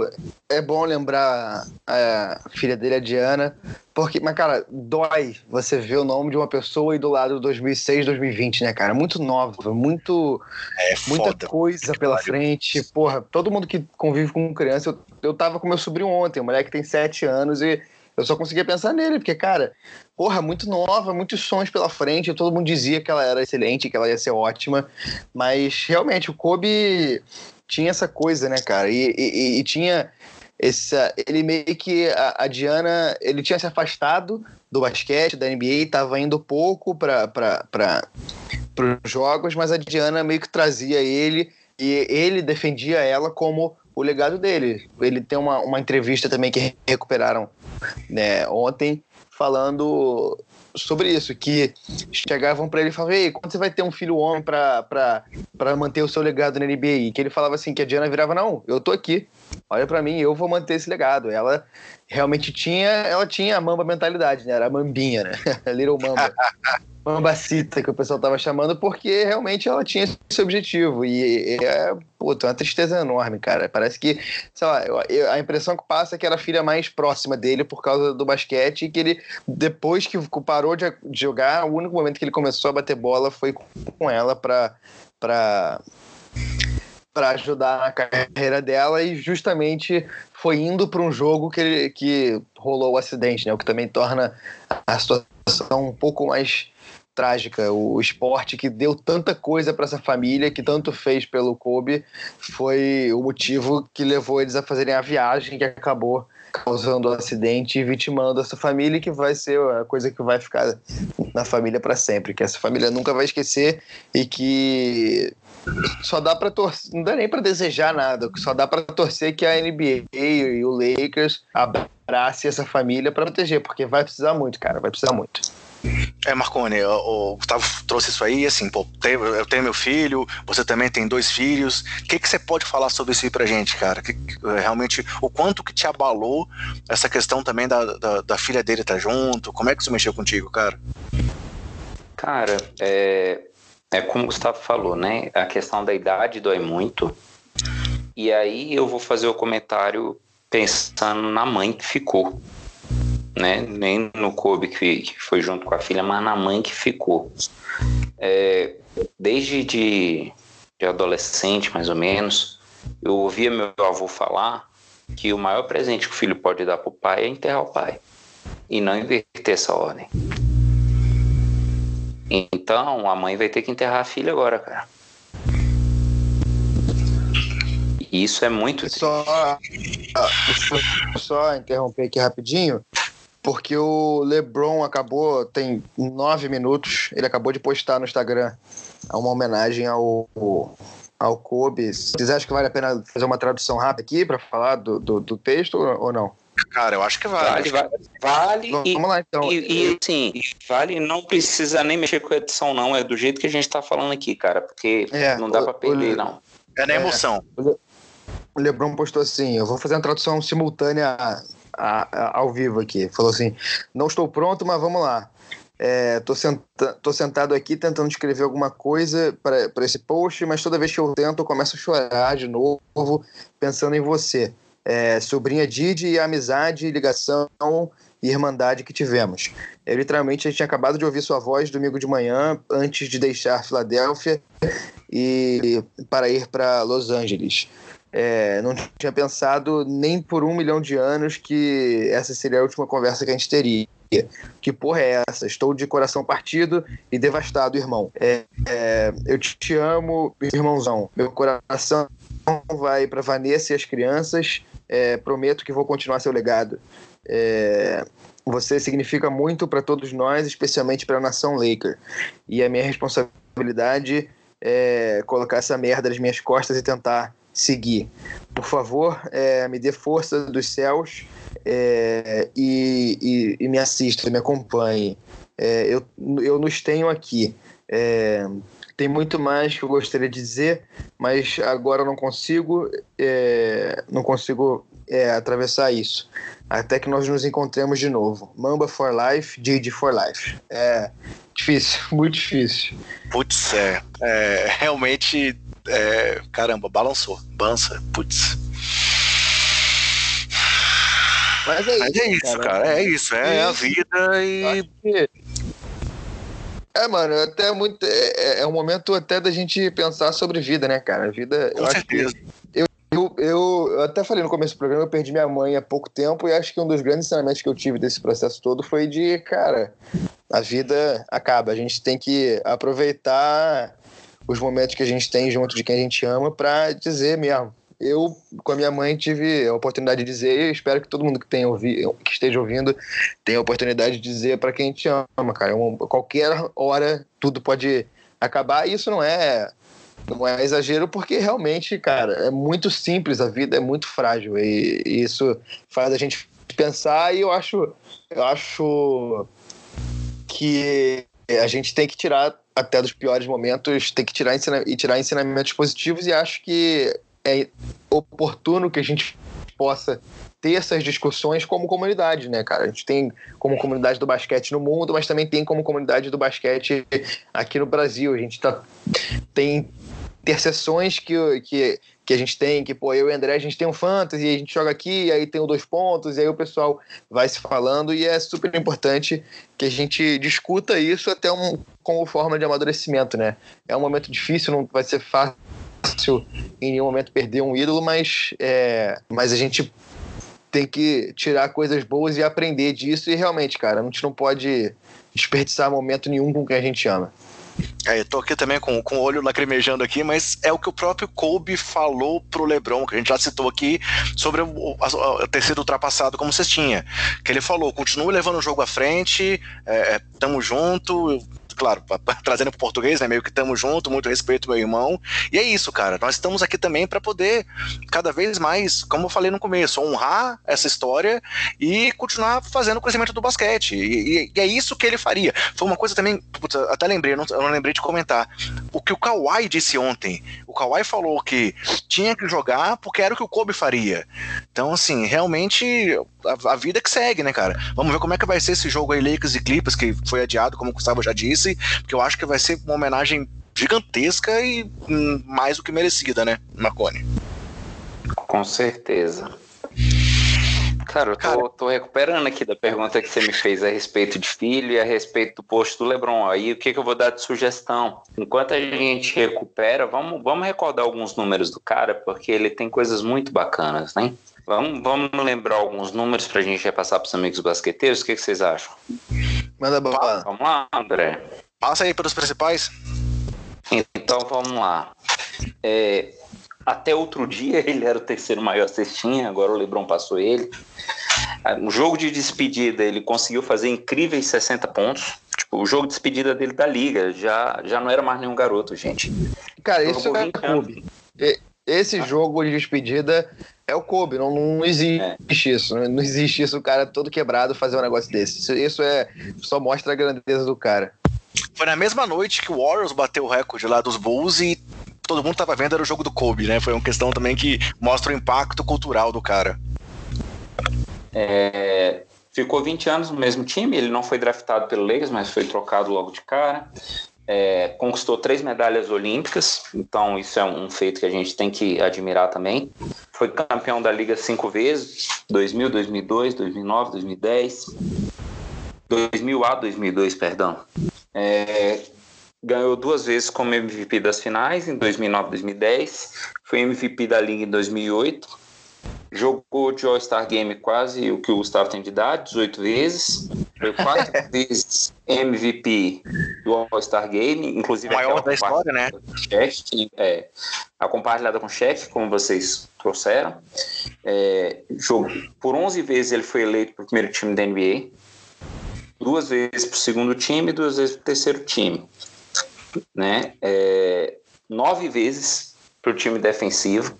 é bom lembrar a filha dele, a Diana, porque, mas cara, dói você ver o nome de uma pessoa aí do lado de 2006, 2020, né, cara? Muito nova, muito é muita foda, coisa pela pariu. frente. Porra, todo mundo que convive com criança, eu, eu tava com meu sobrinho ontem, um moleque que tem 7 anos e eu só conseguia pensar nele, porque, cara, porra, muito nova, muitos sons pela frente, todo mundo dizia que ela era excelente, que ela ia ser ótima, mas realmente o Kobe tinha essa coisa, né, cara? E, e, e tinha essa. Ele meio que. A, a, Diana. Ele tinha se afastado do basquete, da NBA, estava indo pouco para os jogos, mas a Diana meio que trazia ele e ele defendia ela como o legado dele. Ele tem uma, uma entrevista também que recuperaram né, ontem, falando sobre isso, que chegavam para ele e falavam, ei, quando você vai ter um filho homem para manter o seu legado na NBA? E que ele falava assim, que a Diana virava, não, eu tô aqui, olha para mim, eu vou manter esse legado. Ela realmente tinha, ela tinha a mamba mentalidade, né? Era a mambinha, né? Little Mamba. Mambacita, que o pessoal tava chamando, porque realmente ela tinha esse objetivo. E, é, puta, uma tristeza enorme, cara. Parece que, sei lá, a impressão que passa é que era a filha mais próxima dele por causa do basquete e que ele, depois que parou de jogar, o único momento que ele começou a bater bola foi com ela pra. pra para ajudar na carreira dela e justamente foi indo para um jogo que, que rolou o acidente, né? O que também torna a situação um pouco mais trágica. O esporte que deu tanta coisa para essa família, que tanto fez pelo Kobe, foi o motivo que levou eles a fazerem a viagem que acabou causando o um acidente e vitimando essa família, que vai ser a coisa que vai ficar na família para sempre, que essa família nunca vai esquecer e que só dá para torcer, não dá nem para desejar nada, só dá para torcer que a NBA e o Lakers abrace essa família para proteger, porque vai precisar muito, cara, vai precisar muito. É, Marcone, o Gustavo trouxe isso aí, assim, pô, eu tenho meu filho, você também tem dois filhos. O que, que você pode falar sobre isso aí pra gente, cara? Que, realmente, o quanto que te abalou essa questão também da, da, da filha dele estar tá junto? Como é que isso mexeu contigo, cara? Cara, é, é como o Gustavo falou, né? A questão da idade dói muito. E aí eu vou fazer o comentário pensando na mãe que ficou né? Nem no Kobe que, que foi junto com a filha, mas na mãe que ficou. É, desde de, de adolescente, mais ou menos, eu ouvia meu avô falar que o maior presente que o filho pode dar para o pai é enterrar o pai. e não inverter essa ordem. Então a mãe vai ter que enterrar a filha agora, cara. E isso é muito só, só interromper aqui rapidinho, porque o LeBron acabou, tem nove minutos, ele acabou de postar no Instagram uma homenagem ao, ao Kobe. Vocês acham que vale a pena fazer uma tradução rápida aqui para falar do, do, do, texto ou não? Cara, eu acho que vale. Vale, vale. vale Vamos lá, então. E, e sim, vale, não precisa nem mexer com a edição, não. É do jeito que a gente está falando aqui, cara, porque é, não dá para perder, não. É na emoção. É, o Lebron postou assim: eu vou fazer uma tradução simultânea a, ao vivo aqui. Falou assim: não estou pronto, mas vamos lá. É, tô, senta, tô sentado aqui tentando escrever alguma coisa para esse post, mas toda vez que eu tento, eu começo a chorar de novo, pensando em você. É, sobrinha Didi e a amizade, ligação e irmandade que tivemos. Eu, literalmente, gente tinha acabado de ouvir sua voz domingo de manhã, antes de deixar Filadélfia e para ir para Los Angeles. É, não tinha pensado nem por um milhão de anos que essa seria a última conversa que a gente teria. Que porra é essa? Estou de coração partido e devastado, irmão. É, é, eu te amo, irmãozão. Meu coração vai para Vanessa e as crianças. É, prometo que vou continuar seu legado. É, você significa muito para todos nós, especialmente para a nação Laker. E a minha responsabilidade é colocar essa merda nas minhas costas e tentar seguir. Por favor, é, me dê força dos céus é, e, e, e, me assista, me acompanhe. É, eu, eu nos tenho aqui. É, tem muito mais que eu gostaria de dizer, mas agora não consigo, é, não consigo é, atravessar isso. Até que nós nos encontremos de novo. Mamba for Life, Didi for Life. É difícil, muito difícil. Putz, é realmente é, caramba, balançou. Bança, putz. Mas é isso, Mas é isso cara. cara. É isso, é, é a vida e. É, mano, até muito. É, é, um momento até da gente pensar sobre vida, né, cara? A vida. Com certeza. eu, eu, eu, até falei no começo do programa, eu perdi minha mãe há pouco tempo e acho que um dos grandes ensinamentos que eu tive desse processo todo foi de, cara, a vida acaba. A gente tem que aproveitar os momentos que a gente tem junto de quem a gente ama para dizer mesmo. Eu, com a minha mãe, tive a oportunidade de dizer, e espero que todo mundo que, tenha ouvi, que esteja ouvindo tenha a oportunidade de dizer para quem te ama, cara. qualquer hora tudo pode acabar, e isso não é não é exagero, porque realmente, cara, é muito simples, a vida é muito frágil, e, e isso faz a gente pensar, e eu acho, eu acho que a gente tem que tirar até dos piores momentos, tem que tirar ensina e tirar ensinamentos positivos e acho que é oportuno que a gente possa ter essas discussões como comunidade, né, cara? A gente tem como comunidade do basquete no mundo, mas também tem como comunidade do basquete aqui no Brasil. A gente tá, tem interseções que, que, que a gente tem, que, pô, eu e o André, a gente tem um fantasy, a gente joga aqui, aí tem o dois pontos, e aí o pessoal vai se falando, e é super importante que a gente discuta isso até um, como forma de amadurecimento, né? É um momento difícil, não vai ser fácil em nenhum momento perder um ídolo, mas, é, mas a gente tem que tirar coisas boas e aprender disso, e realmente, cara, a gente não pode desperdiçar momento nenhum com quem a gente ama. É, eu tô aqui também com, com o olho lacrimejando aqui, mas é o que o próprio Kobe falou pro LeBron, que a gente já citou aqui, sobre o, a, ter sido ultrapassado como cestinha. Que ele falou, continue levando o jogo à frente, é, é tamo junto, claro, trazendo para português, né? Meio que estamos junto, muito respeito, meu irmão. E é isso, cara. Nós estamos aqui também para poder cada vez mais, como eu falei no começo, honrar essa história e continuar fazendo o crescimento do basquete. E, e, e é isso que ele faria. Foi uma coisa também, putz, até lembrei, eu não, eu não lembrei de comentar. O que o Kawhi disse ontem. O Kawhi falou que tinha que jogar porque era o que o Kobe faria. Então, assim, realmente a, a vida que segue, né, cara? Vamos ver como é que vai ser esse jogo aí, Lakers e Clippers, que foi adiado, como o Gustavo já disse, porque eu acho que vai ser uma homenagem gigantesca e hum, mais do que merecida, né, Marconi? Com certeza. Cara, eu tô, Cara, tô, recuperando aqui da pergunta que você me fez a respeito de filho e a respeito do posto do Lebron. Aí o que, que eu vou dar de sugestão? Enquanto a gente recupera, vamos, vamos recordar alguns números do cara, porque ele tem coisas muito bacanas, né? Vamos, vamos lembrar alguns números para a gente repassar para os amigos basqueteiros. O que, que vocês acham? Manda bola. Vamos lá, André. Passa aí pelos principais. Então vamos lá. É, até outro dia ele era o terceiro maior cestinha, agora o Lebron passou ele. No jogo de despedida ele conseguiu fazer incríveis 60 pontos. Tipo, o jogo de despedida dele da liga já, já não era mais nenhum garoto, gente. Cara, isso é Kobe. Esse jogo de despedida é o Kobe, não, não existe é. isso. Não, não, existe isso, o cara todo quebrado fazer um negócio desse. Isso, isso é só mostra a grandeza do cara. Foi na mesma noite que o Warriors bateu o recorde lá dos Bulls e todo mundo tava vendo era o jogo do Kobe, né? Foi uma questão também que mostra o impacto cultural do cara. É, ficou 20 anos no mesmo time, ele não foi draftado pelo Lakers, mas foi trocado logo de cara. É, conquistou três medalhas olímpicas, então isso é um feito que a gente tem que admirar também. Foi campeão da liga cinco vezes: 2000, 2002, 2009, 2010, 2000 a 2002, perdão. É, ganhou duas vezes como MVP das finais, em 2009 e 2010. Foi MVP da Liga em 2008. Jogou de All-Star Game quase o que o Gustavo tem de idade, 18 vezes. Foi quatro vezes MVP do All-Star Game, inclusive o maior da história, né? Cheque, é, a compartilhada com cheque, como vocês trouxeram. É, jogou, por 11 vezes ele foi eleito para o primeiro time da NBA, duas vezes para o segundo time e duas vezes para o terceiro time né? É, nove vezes para o time defensivo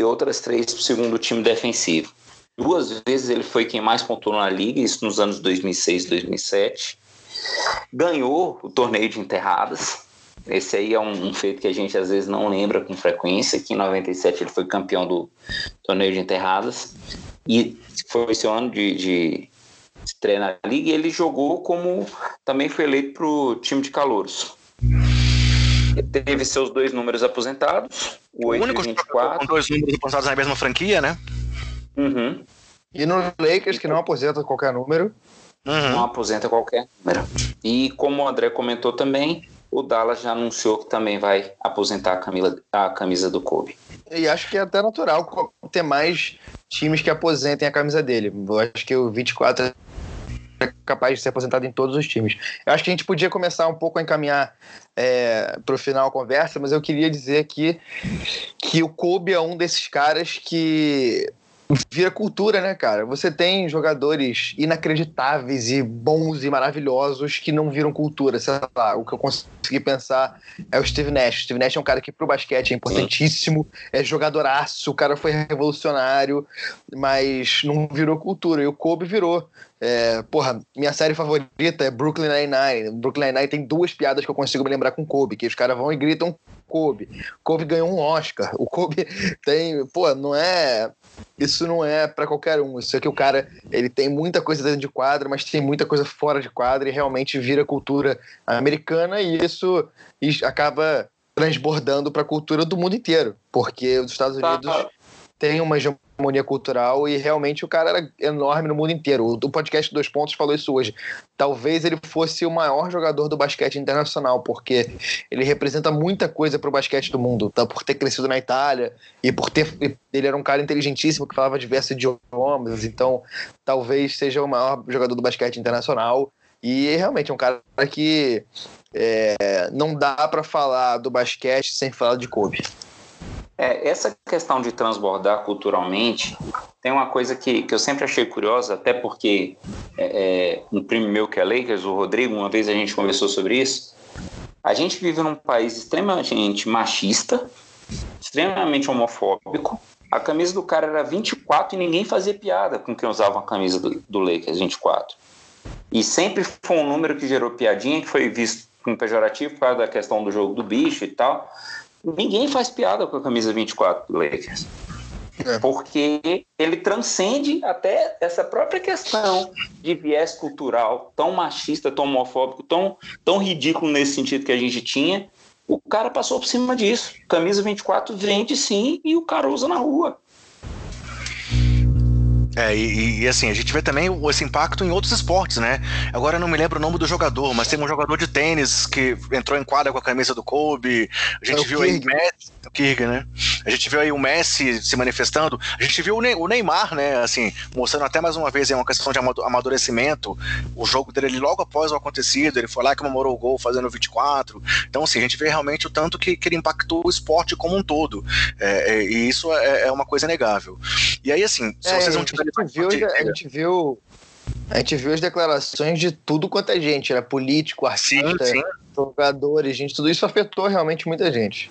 e outras três para o segundo time defensivo. Duas vezes ele foi quem mais pontuou na liga, isso nos anos 2006 e 2007. Ganhou o torneio de enterradas. Esse aí é um, um, feito que a gente às vezes não lembra com frequência, que em 97 ele foi campeão do torneio de enterradas. E foi esse ano de, de na liga e ele jogou como também foi eleito para o time de calouros. Teve seus dois números aposentados, o, o 8 único 24. com dois números aposentados na mesma franquia, né? Uhum. E no Lakers, que não aposenta qualquer número. Uhum. Não aposenta qualquer número. E como o André comentou também, o Dallas já anunciou que também vai aposentar a, camisa, a camisa do Kobe. E acho que é até natural ter mais times que aposentem a camisa dele. Eu acho que o 24 é capaz de ser aposentado em todos os times. Eu acho que a gente podia começar um pouco a encaminhar é, para o final a conversa, mas eu queria dizer aqui que o Kobe é um desses caras que vira cultura, né, cara? Você tem jogadores inacreditáveis e bons e maravilhosos que não viram cultura. Sei lá, o que eu consegui pensar é o Steve Nash. O Steve Nash é um cara que pro basquete é importantíssimo, é jogadoraço, o cara foi revolucionário, mas não virou cultura. E o Kobe virou. É, porra, minha série favorita é Brooklyn Nine-Nine. Brooklyn Nine-Nine tem duas piadas que eu consigo me lembrar com Kobe, que os caras vão e gritam Kobe. Kobe ganhou um Oscar. O Kobe tem, pô, não é isso não é para qualquer um. Isso é que o cara ele tem muita coisa dentro de quadra, mas tem muita coisa fora de quadra e realmente vira cultura americana e isso acaba transbordando para a cultura do mundo inteiro, porque os Estados tá. Unidos tá. têm uma hegemonia cultural e realmente o cara era enorme no mundo inteiro. O podcast Dois Pontos falou isso hoje. Talvez ele fosse o maior jogador do basquete internacional, porque ele representa muita coisa para o basquete do mundo, tá? por ter crescido na Itália e por ter. Ele era um cara inteligentíssimo que falava diversos idiomas, então talvez seja o maior jogador do basquete internacional. E realmente é um cara que é, não dá para falar do basquete sem falar de Kobe. É, essa questão de transbordar culturalmente tem uma coisa que, que eu sempre achei curiosa, até porque é, é, um primo meu que é Lakers, o Rodrigo, uma vez a gente conversou sobre isso. A gente vive num país extremamente machista, extremamente homofóbico. A camisa do cara era 24 e ninguém fazia piada com quem usava a camisa do, do Lakers 24. E sempre foi um número que gerou piadinha, que foi visto como pejorativo por causa da questão do jogo do bicho e tal. Ninguém faz piada com a camisa 24 do Lakers. É. Porque ele transcende até essa própria questão de viés cultural tão machista, tão homofóbico, tão, tão ridículo nesse sentido que a gente tinha. O cara passou por cima disso. Camisa 24 vende sim e o cara usa na rua. É, e, e, assim, a gente vê também esse impacto em outros esportes, né? Agora eu não me lembro o nome do jogador, mas tem um jogador de tênis que entrou em quadra com a camisa do Kobe. A gente é viu Kirg. aí Messi, o Kirg, né? A gente viu aí o Messi se manifestando. A gente viu o Neymar, né? Assim, mostrando até mais uma vez aí uma questão de amadurecimento. O jogo dele logo após o acontecido, ele foi lá e comemorou o gol fazendo 24. Então, assim, a gente vê realmente o tanto que, que ele impactou o esporte como um todo. É, é, e isso é, é, uma coisa inegável. E aí, assim, se é, vocês não tiverem. A gente viu. A gente viu as declarações de tudo quanto é gente, era político, artista, sim, sim. jogadores, gente, tudo isso afetou realmente muita gente.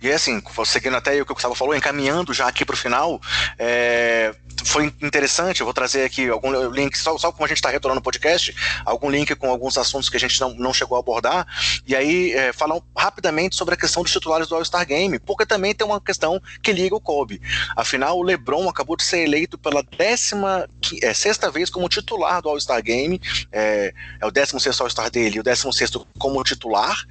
E assim, seguindo até o que o Gustavo falou, encaminhando já aqui para o final, é, foi interessante, eu vou trazer aqui algum link, só, só como a gente está retornando o podcast, algum link com alguns assuntos que a gente não, não chegou a abordar, e aí é, falar rapidamente sobre a questão dos titulares do All-Star Game, porque também tem uma questão que liga o Kobe. Afinal, o LeBron acabou de ser eleito pela décima é, sexta vez como titular do All-Star Game, é, é o décimo sexto All-Star dele o décimo sexto como titular,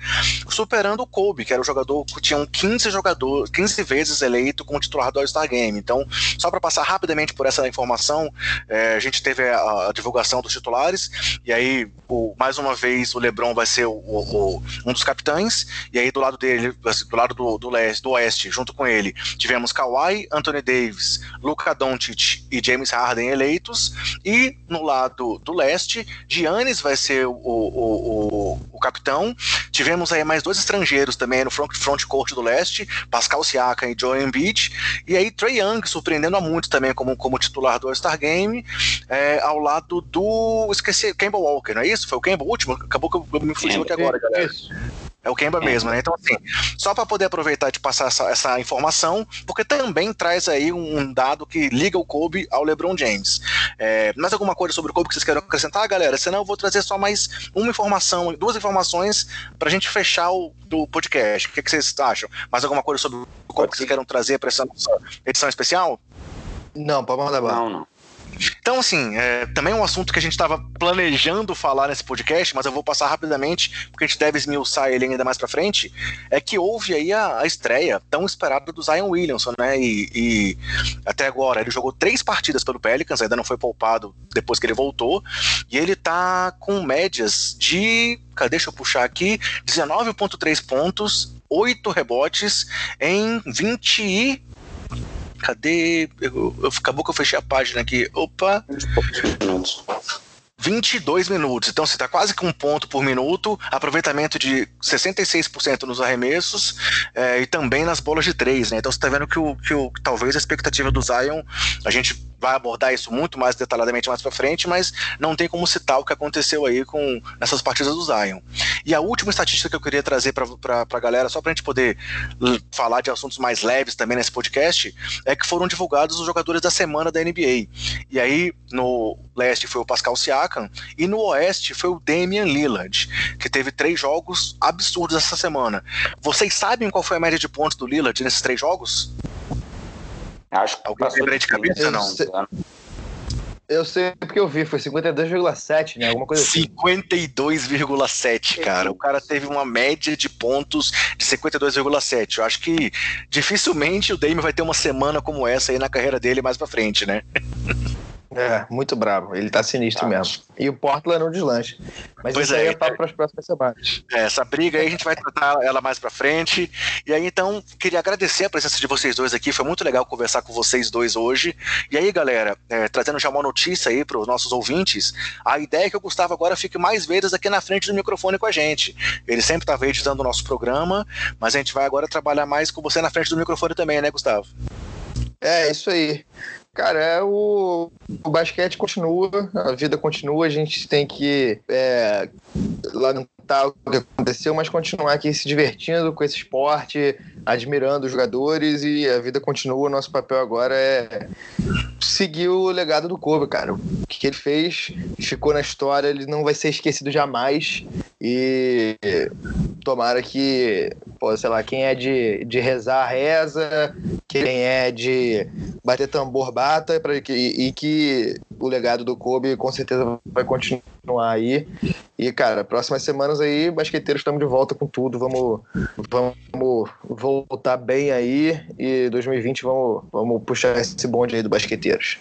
superando o Kobe, que era o jogador que tinha 15 jogadores, 15 vezes eleito como titular do All-Star Game. Então, só para passar rapidamente por essa informação, é, a gente teve a, a, divulgação dos titulares, e aí, o, mais uma vez, o LeBron vai ser o, o, um dos capitães, e aí do lado dele, assim, do lado do, do, leste, do oeste, junto com ele, tivemos Kawhi, Anthony Davis, Luka Doncic e James Harden eleitos, e no lado do leste, Giannis vai ser o, o, o, capitão, tivemos aí mais dois estrangeiros também no front, front court do leste, Pascal Siakam e Joel Embiid, e aí Trey Young, surpreendendo a muito também como, como titular do All-Star Game, é, ao lado do. Esqueci, Campbell Walker, não é isso? Foi o Campbell último? Acabou que eu me fugiu aqui agora, galera. Isso. É o Kemba mesmo, né? Então, assim, só para poder aproveitar de passar essa, essa, informação, porque também traz aí um dado que liga o Kobe ao LeBron James. É, mais alguma coisa sobre o Kobe que vocês querem acrescentar, galera? Senão eu vou trazer só mais uma informação, duas informações para a gente fechar o do podcast. O que, que, vocês acham? Mais alguma coisa sobre o Kobe que vocês querem trazer para essa edição especial? Não, pode mandar Não, não. Então, assim, é, também um assunto que a gente estava planejando falar nesse podcast, mas eu vou passar rapidamente, porque a gente deve esmiuçar ele ainda mais para frente, é que houve aí a, a, estreia tão esperada do Zion Williamson, né? E, e, até agora ele jogou três partidas pelo Pelicans, ainda não foi poupado depois que ele voltou, e ele tá com médias de. Deixa eu puxar aqui: 19,3 pontos, 8 rebotes em 20 e Cadê? Eu, eu, acabou que eu fechei a página aqui. Opa! 22 minutos. Então você está quase com um ponto por minuto, aproveitamento de 66% nos arremessos é, e também nas bolas de três, né? Então você está vendo que, o, que o, talvez a expectativa do Zion, a gente vai abordar isso muito mais detalhadamente mais para frente, mas não tem como citar o que aconteceu aí com nessas partidas do Zion. E a última estatística que eu queria trazer para a galera, só para a gente poder falar de assuntos mais leves também nesse podcast, é que foram divulgados os jogadores da semana da NBA. E aí, no leste foi o Pascal Siakam, e no oeste foi o Damian Lillard, que teve três jogos absurdos essa semana. Vocês sabem qual foi a média de pontos do Lillard nesses três jogos? Acho que Alguém lembra de cabeça, não? Sei, eu sei porque eu vi, foi 52,7, né? Alguma coisa 52,7, assim. cara. O cara teve uma média de pontos de 52,7. Eu acho que dificilmente o Dame vai ter uma semana como essa aí na carreira dele mais pra frente, né? É, muito bravo. Ele tá sinistro ah. mesmo. E o Portland não deslanche. Mas pois isso é, aí é papo para as próximas semanas. É, essa briga aí a gente vai tratar ela mais para frente. E aí, então, queria agradecer a presença de vocês dois aqui. Foi muito legal conversar com vocês dois hoje. E aí, galera, é, trazendo já uma notícia aí para os nossos ouvintes, a ideia é que o Gustavo agora fique mais vezes aqui na frente do microfone com a gente. Ele sempre estava editando o nosso programa, mas a gente vai agora trabalhar mais com você na frente do microfone também, né, Gustavo? É, isso aí. Cara, é o, o basquete continua, a vida continua, a gente tem que é, lamentar o que aconteceu, mas continuar aqui se divertindo com esse esporte, admirando os jogadores e a vida continua. O nosso papel agora é seguir o legado do Kobe, cara. O que ele fez ficou na história, ele não vai ser esquecido jamais. E tomara que, pô, sei lá, quem é de, de rezar, reza, quem é de bater tambor bata pra que, e, e que o legado do Kobe com certeza vai continuar aí. E, cara, próximas semanas aí, basqueteiros, estamos de volta com tudo. Vamos, vamos voltar bem aí e 2020 vamos, vamos puxar esse bonde aí do basqueteiros.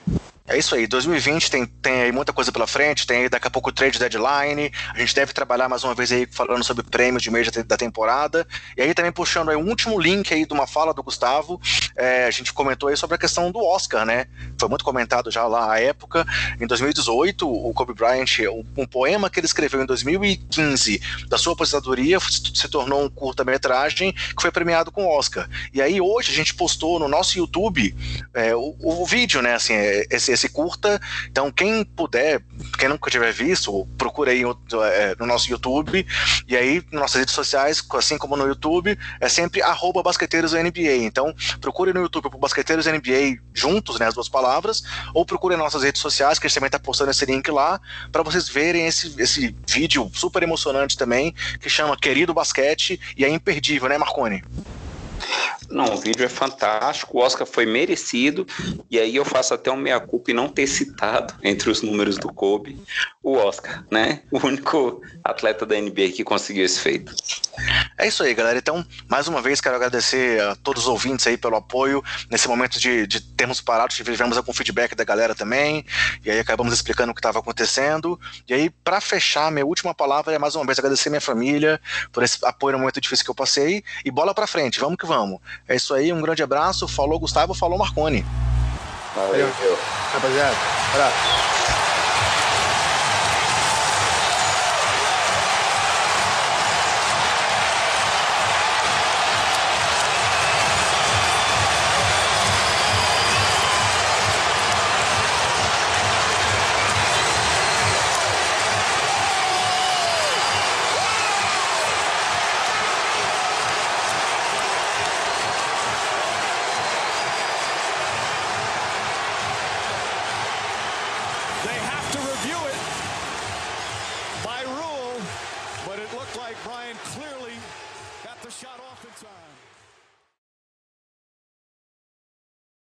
É isso aí, 2020 tem, tem aí muita coisa pela frente, tem aí daqui a pouco o trade deadline, a gente deve trabalhar mais uma vez aí falando sobre prêmios de mês da temporada, e aí também puxando aí um último link aí de uma fala do Gustavo, é, a gente comentou aí sobre a questão do Oscar, né, foi muito comentado já lá à época, em 2018 o Kobe Bryant, um poema que ele escreveu em 2015 da sua aposentadoria se tornou um curta-metragem que foi premiado com Oscar, e aí hoje a gente postou no nosso YouTube é, o, o vídeo, né, assim, é, esse esse curta. Então, quem puder, quem nunca tiver visto, procura aí é, no nosso YouTube. E aí, nas nossas redes sociais, assim como no YouTube, é sempre arroba basqueteirosNBA. Então, procure no YouTube por Basqueteiros NBA juntos, né, as duas palavras, ou procure nas nossas redes sociais, que a gente também está postando esse link lá, para vocês verem esse, esse vídeo super emocionante também, que chama Querido Basquete, e é imperdível, né, Marconi? Não, o vídeo é fantástico, o Oscar foi merecido, e aí eu faço até um meia-culpa e não ter citado entre os números do Kobe o Oscar, né? O único atleta da NBA que conseguiu esse feito. É isso aí, galera. Então, mais uma vez, quero agradecer a todos os ouvintes aí pelo apoio nesse momento de, de termos parado, tivemos algum feedback da galera também, e aí acabamos explicando o que estava acontecendo. E aí, para fechar, minha última palavra é mais uma vez agradecer minha família por esse apoio no momento difícil que eu passei, e bola para frente, vamos que vamos. É isso aí, um grande abraço. Falou Gustavo, falou Marconi. Valeu, Valeu. rapaziada. Abraço.